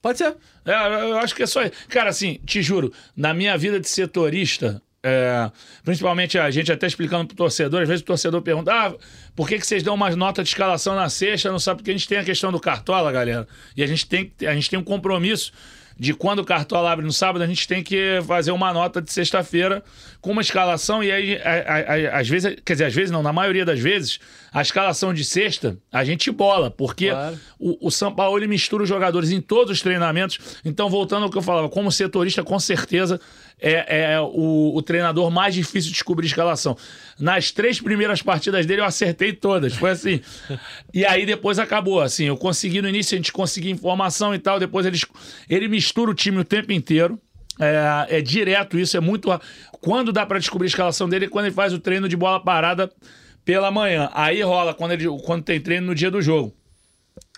Pode ser. É, eu acho que é só. Cara, assim, te juro, na minha vida de setorista, é, principalmente a gente até explicando pro torcedor, às vezes o torcedor pergunta: ah, por que, que vocês dão umas notas de escalação na sexta? Não sabe porque a gente tem a questão do cartola, galera. E a gente tem, a gente tem um compromisso de quando o cartola abre no sábado, a gente tem que fazer uma nota de sexta-feira com uma escalação, e aí, a- a- a- às vezes, quer dizer, às vezes não, na maioria das vezes, a escalação de sexta a gente bola, porque Claro. o, o São Paulo ele mistura os jogadores em todos os treinamentos. Então, voltando ao que eu falava, como setorista, com certeza é, é o, o treinador mais difícil de descobrir escalação. Nas três primeiras partidas dele, eu acertei todas. Foi assim. e aí depois acabou. Assim, eu consegui no início, a gente conseguia informação e tal. Depois eles, ele mistura o time o tempo inteiro. É, é direto isso, é muito. Quando dá pra descobrir a escalação dele é quando ele faz o treino de bola parada pela manhã. Aí rola quando, ele, quando tem treino no dia do jogo.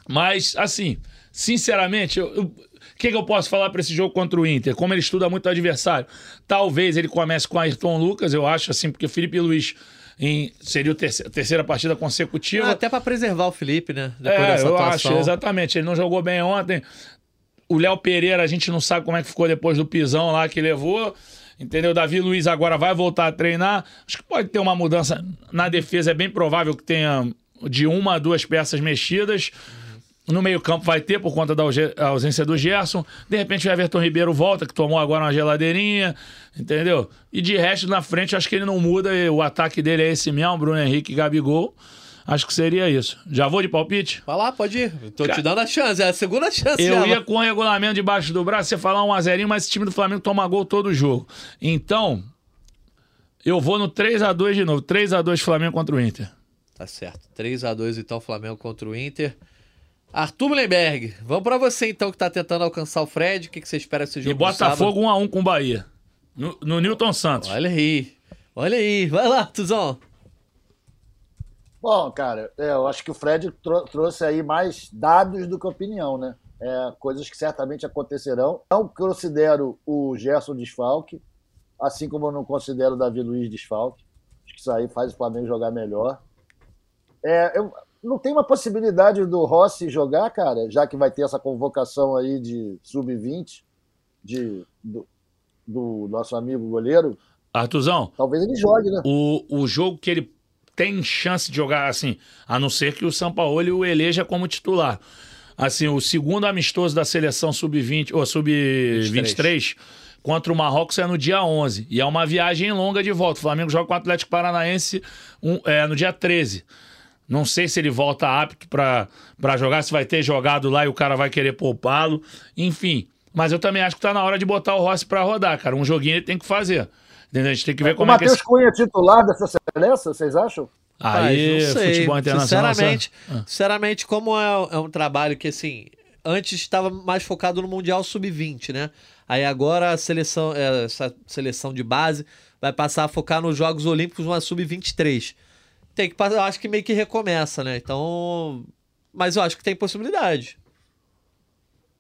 Mas, assim, sinceramente, eu- o que, que eu posso falar para esse jogo contra o Inter? Como ele estuda muito o adversário, talvez ele comece com Ayrton Lucas, eu acho, assim, porque Felipe Luiz em- seria a terceira, terceira partida consecutiva. Ah, até pra preservar o Felipe, né? Depois É, eu atuação. acho, exatamente. Ele não jogou bem ontem. O Léo Pereira, a gente não sabe como é que ficou depois do pisão lá que levou. Entendeu? Davi Luiz agora vai voltar a treinar. Acho que pode ter uma mudança na defesa. É bem provável que tenha de uma a duas peças mexidas. No meio-campo vai ter, por conta da ausência do Gerson. De repente o Everton Ribeiro volta, que tomou agora uma geladeirinha. Entendeu? E de resto, na frente, acho que ele não muda. e O ataque dele é esse mesmo, Bruno Henrique e Gabigol. Acho que seria isso. Já vou de palpite? Vai lá, pode ir. Tô te Cara, dando a chance, é a segunda chance. Eu dela. ia com o regulamento debaixo do braço, você falar um a 0 mas esse time do Flamengo toma gol todo jogo. Então, eu vou no 3 a 2 de novo. 3 a 2 Flamengo contra o Inter. Tá certo. 3x2 então, Flamengo contra o Inter. Arthur Mullenberg, vamos pra você então que tá tentando alcançar o Fred. O que, que você espera desse jogo? E Botafogo 1 a 1 com o Bahia. No, no Newton Santos. Olha aí. Olha aí. Vai lá, Tuzão. Bom, cara, é, eu acho que o Fred trou- trouxe aí mais dados do que opinião, né? É, coisas que certamente acontecerão. Não considero o Gerson desfalque, assim como eu não considero o Davi Luiz desfalque. Acho que isso aí faz o Flamengo jogar melhor. É, eu, não tem uma possibilidade do Rossi jogar, cara, já que vai ter essa convocação aí de sub-20 de, do, do nosso amigo goleiro. Artuzão, Talvez ele jogue, né? o, o jogo que ele tem chance de jogar assim, a não ser que o Sampaoli o eleja como titular. Assim, o segundo amistoso da seleção sub-20 ou sub-23 contra o Marrocos é no dia 11 e é uma viagem longa de volta. O Flamengo joga com o Atlético Paranaense um- é, no dia 13. Não sei se ele volta apto pra pra jogar, se vai ter jogado lá e o cara vai querer poupá-lo. Enfim, mas eu também acho que tá na hora de botar o Rossi pra rodar, cara. Um joguinho ele tem que fazer. Entendeu? A gente tem que ver O como é que Matheus esse... Cunha é titular dessa seleção, vocês acham? Aí, não sei. futebol internacional. Sinceramente, sabe? Ah. sinceramente como é, é um trabalho que, assim, antes estava mais focado no Mundial Sub-20, né? Aí agora a seleção, é, essa seleção de base vai passar a focar nos Jogos Olímpicos uma Sub-23. Tem que passar, eu acho que meio que recomeça, né? Então. Mas eu acho que tem possibilidade.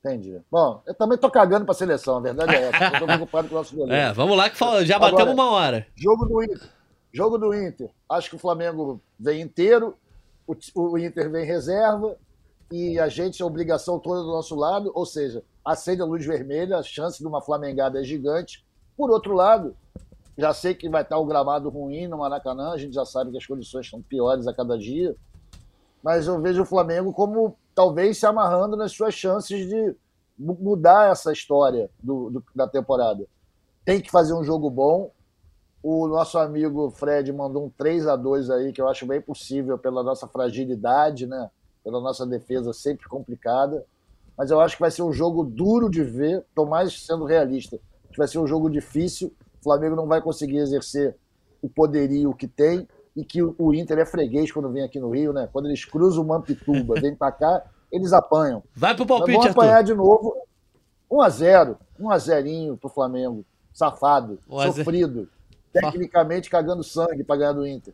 Entendi. Bom, eu também tô cagando pra seleção, a verdade é essa. Eu tô preocupado com o nosso goleiro. É, vamos lá que fala, já batemos Agora- uma hora. Jogo do Inter. Jogo do Inter. Acho que o Flamengo vem inteiro, o, o Inter vem reserva e a gente, a obrigação toda do nosso lado, ou seja, acende a luz vermelha, a chance de uma flamengada é gigante. Por outro lado, já sei que vai estar o gramado ruim no Maracanã, a gente já sabe que as condições estão piores a cada dia, mas eu vejo o Flamengo como talvez se amarrando nas suas chances de mu- mudar essa história do- do- da temporada. Tem que fazer um jogo bom, o nosso amigo Fred mandou um 3 a 2 aí, que eu acho bem possível pela nossa fragilidade, né? Pela nossa defesa sempre complicada. Mas eu acho que vai ser um jogo duro de ver, tô mais sendo realista. Vai ser um jogo difícil. O Flamengo não vai conseguir exercer o poderio que tem e que o Inter é freguês quando vem aqui no Rio, né? Quando eles cruzam o Mampituba, vêm pra cá, eles apanham. Vai pro palpite, vamos Arthur. apanhar de novo. 1 a 0 1 a 0 pro Flamengo. Safado, 1 a 0. sofrido. Tecnicamente cagando sangue pra ganhar do Inter.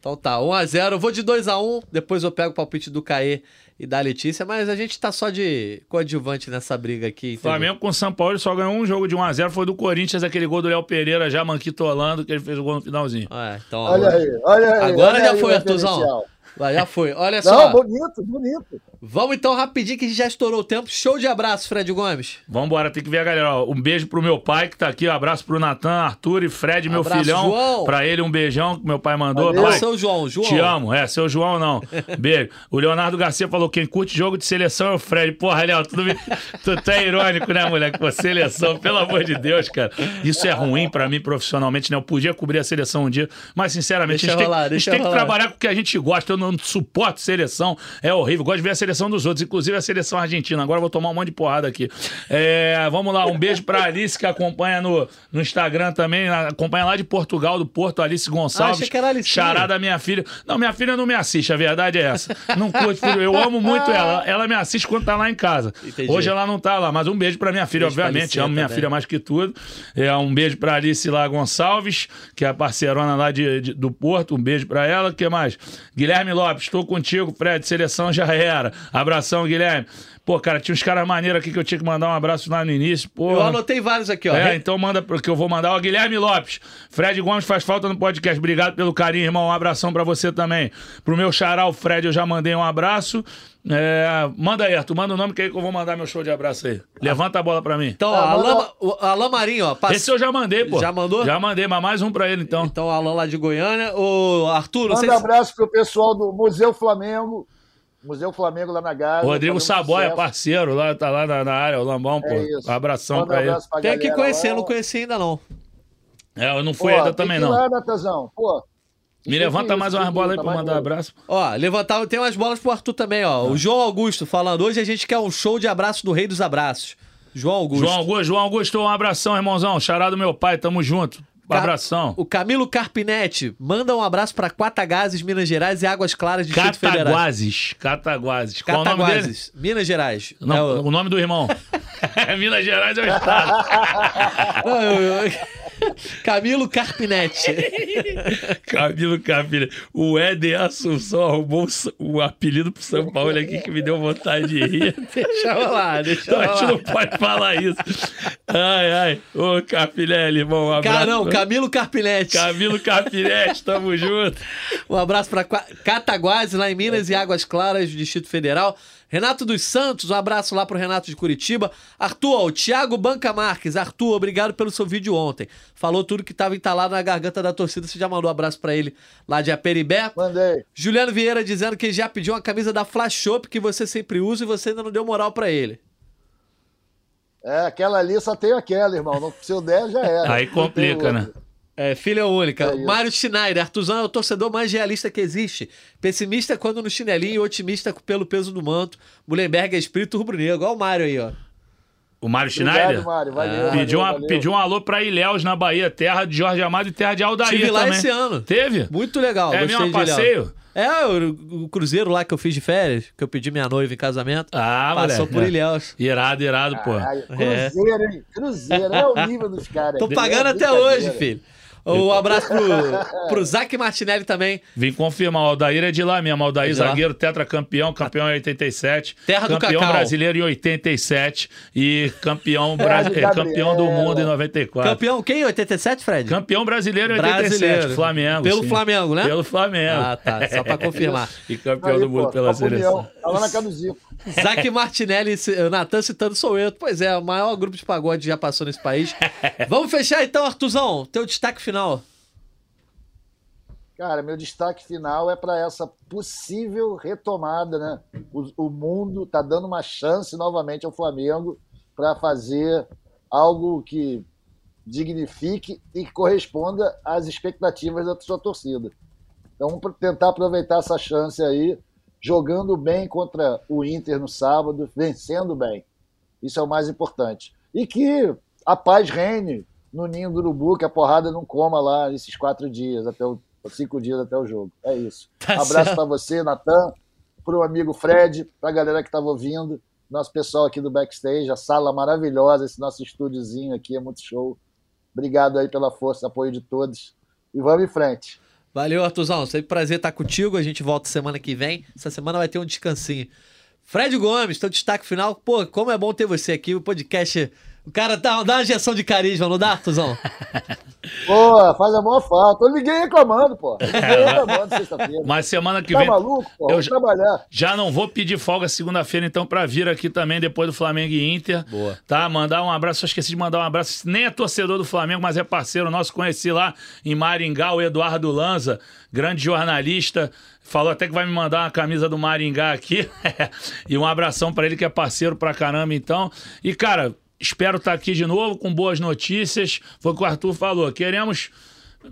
Então tá, 1x0. Eu vou de 2x1, depois eu pego o palpite do Caê e da Letícia, mas a gente tá só de coadjuvante nessa briga aqui. entendeu? Flamengo com São Paulo só ganhou um jogo de 1x0, foi do Corinthians, aquele gol do Léo Pereira já manquitolando, que ele fez o gol no finalzinho. É, então, Olha aí, olha aí. Agora olha já aí foi, Arthurzão. já foi. Olha Não, só. bonito, bonito. Vamos então rapidinho que a gente já estourou o tempo. Show de abraço, Fred Gomes. Vambora, tem que ver a galera. ó. Um beijo pro meu pai que tá aqui. Um abraço pro Natan, Arthur e Fred, meu Abraço, filhão. João. Pra ele, um beijão que meu pai mandou. Valeu. Pai, seu João, João. Te amo, é, seu João não. Beijo. O Leonardo Garcia falou: quem curte jogo de seleção é o Fred. Porra, Léo, tudo bem. Tu tá irônico, né, moleque? Pô, seleção, pelo amor de Deus, cara. Isso é ruim pra mim profissionalmente, né? Eu podia cobrir a seleção um dia, mas sinceramente, Deixa a gente, rolar, tem, a gente tem que trabalhar com o que a gente gosta. Eu não suporto seleção, é horrível. Gosto de ver a seleção dos outros, inclusive a seleção argentina. Agora eu vou tomar um monte de porrada aqui. É, vamos lá, um beijo pra Alice que acompanha no, no Instagram também. Acompanha lá de Portugal, do Porto, Alice Gonçalves. Ah, achei que era a Alicinha. Chará da minha filha. Não, minha filha não me assiste, a verdade é essa. Não curte. Eu amo muito ela. Ela me assiste quando tá lá em casa. Entendi. Hoje ela não tá lá, mas um beijo pra minha filha, Beijo obviamente. Amo minha também. filha mais que tudo. É, um beijo pra Alice lá Gonçalves, que é a parceirona lá de, de- do Porto. Um beijo pra ela. O que mais? Guilherme Lopes, estou contigo, Fred. Seleção já era. Abração, Guilherme. Pô, cara, tinha uns caras maneiros aqui que eu tinha que mandar um abraço lá no início. Pô. Eu anotei vários aqui, ó. É, então manda porque eu vou mandar. Ó, Guilherme Lopes. Fred Gomes faz falta no podcast. Obrigado pelo carinho, irmão. Um abração pra você também. Pro meu xará, o Fred, eu já mandei um abraço. É, manda aí, Arthur. Manda o nome que aí que eu vou mandar meu show de abraço aí. Levanta a bola pra mim. Então, ó, Ah, Alain, manda- o Alain Marinho, ó. pass- Esse eu já mandei, pô. Já mandou? Já mandei, mas mais um pra ele então. Então, Alain lá de Goiânia. Ô, Arthur, não sei Manda se... abraço pro pessoal do Museu Flamengo. Museu Flamengo lá na Gávea. Rodrigo Saboia, parceiro, lá, tá lá na, na área, o Lambão, pô. É isso. Abração Manda pra ele. abraço pra Tem que conhecer, lá. não conheci ainda não. É, eu não Pô, fui ainda tem também, não. Lá, Natazão. Pô, Me levanta mais umas bolas aí tá pra mais mandar novo. abraço. Ó, levantar, tem umas bolas pro Arthur também, ó. O João Augusto falando, hoje a gente quer um show de abraço do Rei dos Abraços. João Augusto. João Augusto, João Augusto, um abração, irmãozão. Xará do meu pai, tamo junto. Ca- Abração. O Camilo Carpinetti manda um abraço pra Quatagazes, Minas Gerais e Águas Claras, Distrito Federal. Cataguases. Cataguases. Qual o nome dele? Cataguases, Minas Gerais. Não, É o- o nome do irmão. Minas Gerais é o estado. Não, eu- Camilo Carpinetti. Camilo Capilha. O Éder Assunção arrumou o apelido pro São Paulo aqui que me deu vontade de rir. deixa rolar, deixa Então a gente não pode falar isso. Ai, ai. Ô, Capilelli, irmão, um abraço. Cara, não, Camilo Carpinetti. Camilo Capilete, tamo junto. Um abraço pra Cataguases, lá em Minas, e Águas Claras, Distrito Federal. Renato dos Santos, um abraço lá pro Renato de Curitiba. Arthur, ó, o Thiago Banca Marques. Arthur, obrigado pelo seu vídeo ontem. Falou tudo que tava entalado na garganta da torcida. Você já mandou um abraço pra ele lá de Aperibé. Mandei. Juliano Vieira dizendo que já pediu uma camisa da Flash Shop que você sempre usa e você ainda não deu moral pra ele. É, aquela ali só tem aquela, irmão. Não- Se eu der, já era. Aí complica, né? É, filha única. É. Mário Schneider. Artuzão é o torcedor mais realista que existe. Pessimista quando no chinelinho e otimista pelo peso do manto. Mullenberg é espírito rubro-negro. Olha o Mário aí, ó. O Mário Obrigado, Schneider? Mário. Valeu, Ah. valeu, Pediu, uma, valeu. pediu um alô pra Ilhéus, na Bahia, terra de Jorge Amado e terra de Aldair Tive lá também. esse ano. Teve? Muito legal. é mesmo passeio? É, o, o cruzeiro lá que eu fiz de férias, que eu pedi minha noiva em casamento. Ah, Passou moleque, por é. Ilhéus. Irado, irado, pô. Caralho, Cruzeiro, hein? Cruzeiro, é o nível dos caras. Tô pagando é até hoje, filho. Um abraço pro, pro Zac Martinelli também. Vim confirmar, o Aldair é de lá mesmo. Aldair, É zagueiro, tetracampeão, campeão em 87. Terra do campeão Cacau. brasileiro em 87 e campeão, bra... do é, campeão do mundo em 94. Campeão quem? 87, Fred? Campeão brasileiro em 87, Brasileiro. Flamengo. Pelo sim. Flamengo, né? Pelo Flamengo. Ah, tá. Só pra confirmar. e campeão Aí, do mundo pô, pela seleção. Tá lá na casa do Zico. Zac Martinelli, e o Natan citando sou eu. Pois é, o maior grupo de pagode já passou nesse país. Vamos fechar então, Artuzão. Teu destaque final. Cara, meu destaque final é para essa possível retomada, né? O, o mundo está dando uma chance novamente ao Flamengo para fazer algo que dignifique e que corresponda às expectativas da sua torcida. Então, tentar aproveitar essa chance aí, jogando bem contra o Inter no sábado, vencendo bem. Isso é o mais importante. E que a paz reine no ninho do urubu, que a porrada não coma lá esses quatro dias, até o, cinco dias até o jogo. É isso. Tá Abraço para você, Natan, para o amigo Fred, para a galera que estava ouvindo, nosso pessoal aqui do backstage, a sala maravilhosa, esse nosso estúdiozinho aqui é muito show. Obrigado aí pela força, apoio de todos. E vamos em frente. Valeu, Artuzão. Sempre prazer estar contigo. A gente volta semana que vem. Essa semana vai ter um descansinho. Fred Gomes, teu destaque final. Pô, como é bom ter você aqui. O podcast. O cara dá, dá uma injeção de carisma, não dá, Artuzão? Pô, faz a maior falta. Eu liguei reclamando, pô. Eu liguei reclamando sexta-feira. Mas semana que Tá vem. maluco, pô? eu trabalhar. Já não vou pedir folga segunda-feira, então, pra vir aqui também, depois do Flamengo e Inter. Boa. Tá? Mandar um abraço. Só esqueci de mandar um abraço. Nem é torcedor do Flamengo, mas é parceiro nosso. Conheci lá em Maringá o Eduardo Lanza, grande jornalista. Falou até que vai me mandar uma camisa do Maringá aqui. e um abração pra ele, que é parceiro pra caramba, então. E, cara, espero estar aqui de novo com boas notícias. Foi o que o Arthur falou. Queremos.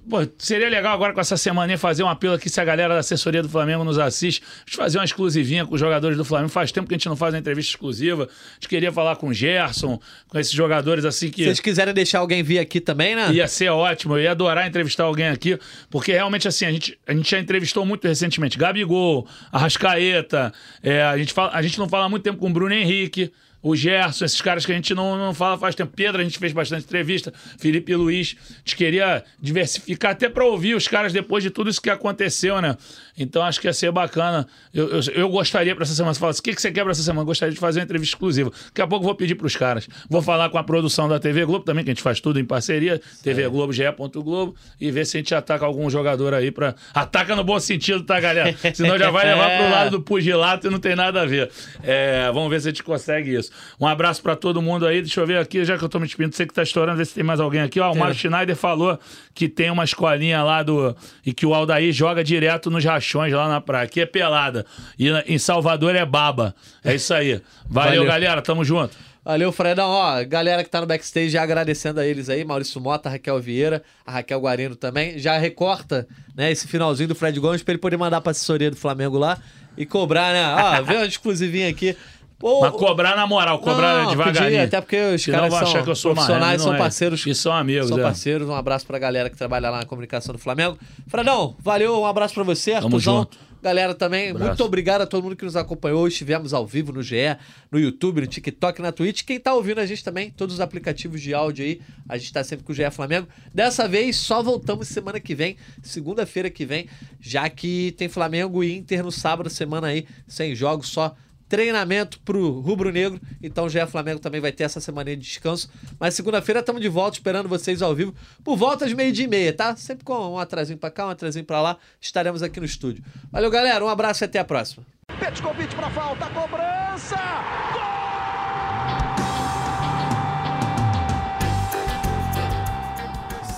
Pô, seria legal agora com essa semaninha fazer um apelo aqui se a galera da assessoria do Flamengo nos assiste. A gente fazer uma exclusivinha com os jogadores do Flamengo. Faz tempo que a gente não faz uma entrevista exclusiva. A gente queria falar com o Gerson, com esses jogadores assim que. Se vocês quiserem deixar alguém vir aqui também, né? Ia ser ótimo, eu ia adorar entrevistar alguém aqui, porque realmente assim, a gente, a gente já entrevistou muito recentemente Gabigol, Arrascaeta, é, a, gente fala, a gente não fala há muito tempo com o Bruno Henrique, o Gerson, esses caras que a gente não, não fala faz tempo. Pedro, a gente fez bastante entrevista, Felipe Luiz. A gente queria diversificar até para ouvir os caras depois de tudo isso que aconteceu, né? Então acho que ia ser bacana. Eu, eu, eu gostaria para essa semana. Você fala assim: o que, que você quer para essa semana? Gostaria de fazer uma entrevista exclusiva. Daqui a pouco vou pedir para os caras. Vou falar com a produção da TV Globo também, que a gente faz tudo em parceria. TV Globo, GE. Globo. E ver se a gente ataca algum jogador aí para. Ataca no bom sentido, tá, galera? Senão já vai levar pro lado do pugilato e não tem nada a ver. É, vamos ver se a gente consegue isso. Um abraço para todo mundo aí. Deixa eu ver aqui, já que eu tô me despedindo, você que tá estourando, ver se tem mais alguém aqui. Ó, o Mário Schneider falou que tem uma escolinha lá do. e que o Aldair joga direto nos rachões lá na praia. Aqui é pelada. E em Salvador é baba. É isso aí. Valeu, Valeu. galera. Tamo junto. Valeu, Fredão. Ó, galera que tá no backstage, já agradecendo a eles aí, Maurício Mota, Raquel Vieira, a Raquel Guarino também. Já recorta, né, esse finalzinho do Fred Gomes pra ele poder mandar pra assessoria do Flamengo lá e cobrar, né? Ó, vê uma exclusivinha aqui. Pô, Mas cobrar na moral, cobrar Não, devagarinho. podia, até porque os Senão caras são que eu sou profissionais, são é. parceiros. E são amigos, São é. parceiros. Um abraço pra galera que trabalha lá na comunicação do Flamengo. Fredão, valeu, um abraço pra você, Artuzão. Galera também, Abraço. muito obrigado a todo mundo que nos acompanhou. Estivemos ao vivo no GE, no YouTube, no TikTok, na Twitch. Quem tá ouvindo a gente também, todos os aplicativos de áudio aí, a gente tá sempre com o GE Flamengo. Dessa vez, só voltamos semana que vem, segunda-feira que vem, já que tem Flamengo e Inter no sábado, semana aí, sem jogos, só treinamento pro Rubro Negro. Então já Flamengo também vai ter essa semana de descanso. Mas segunda-feira estamos de volta esperando vocês ao vivo por volta de meio-dia e meia, tá? Sempre com um atrasinho pra cá, um atrasinho pra lá. Estaremos aqui no estúdio. Valeu, galera. Um abraço e até a próxima. Petkovic para falta, cobrança!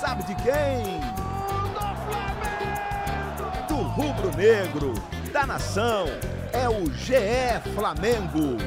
Sabe de quem? Do rubro-negro, da nação, é o GE Flamengo.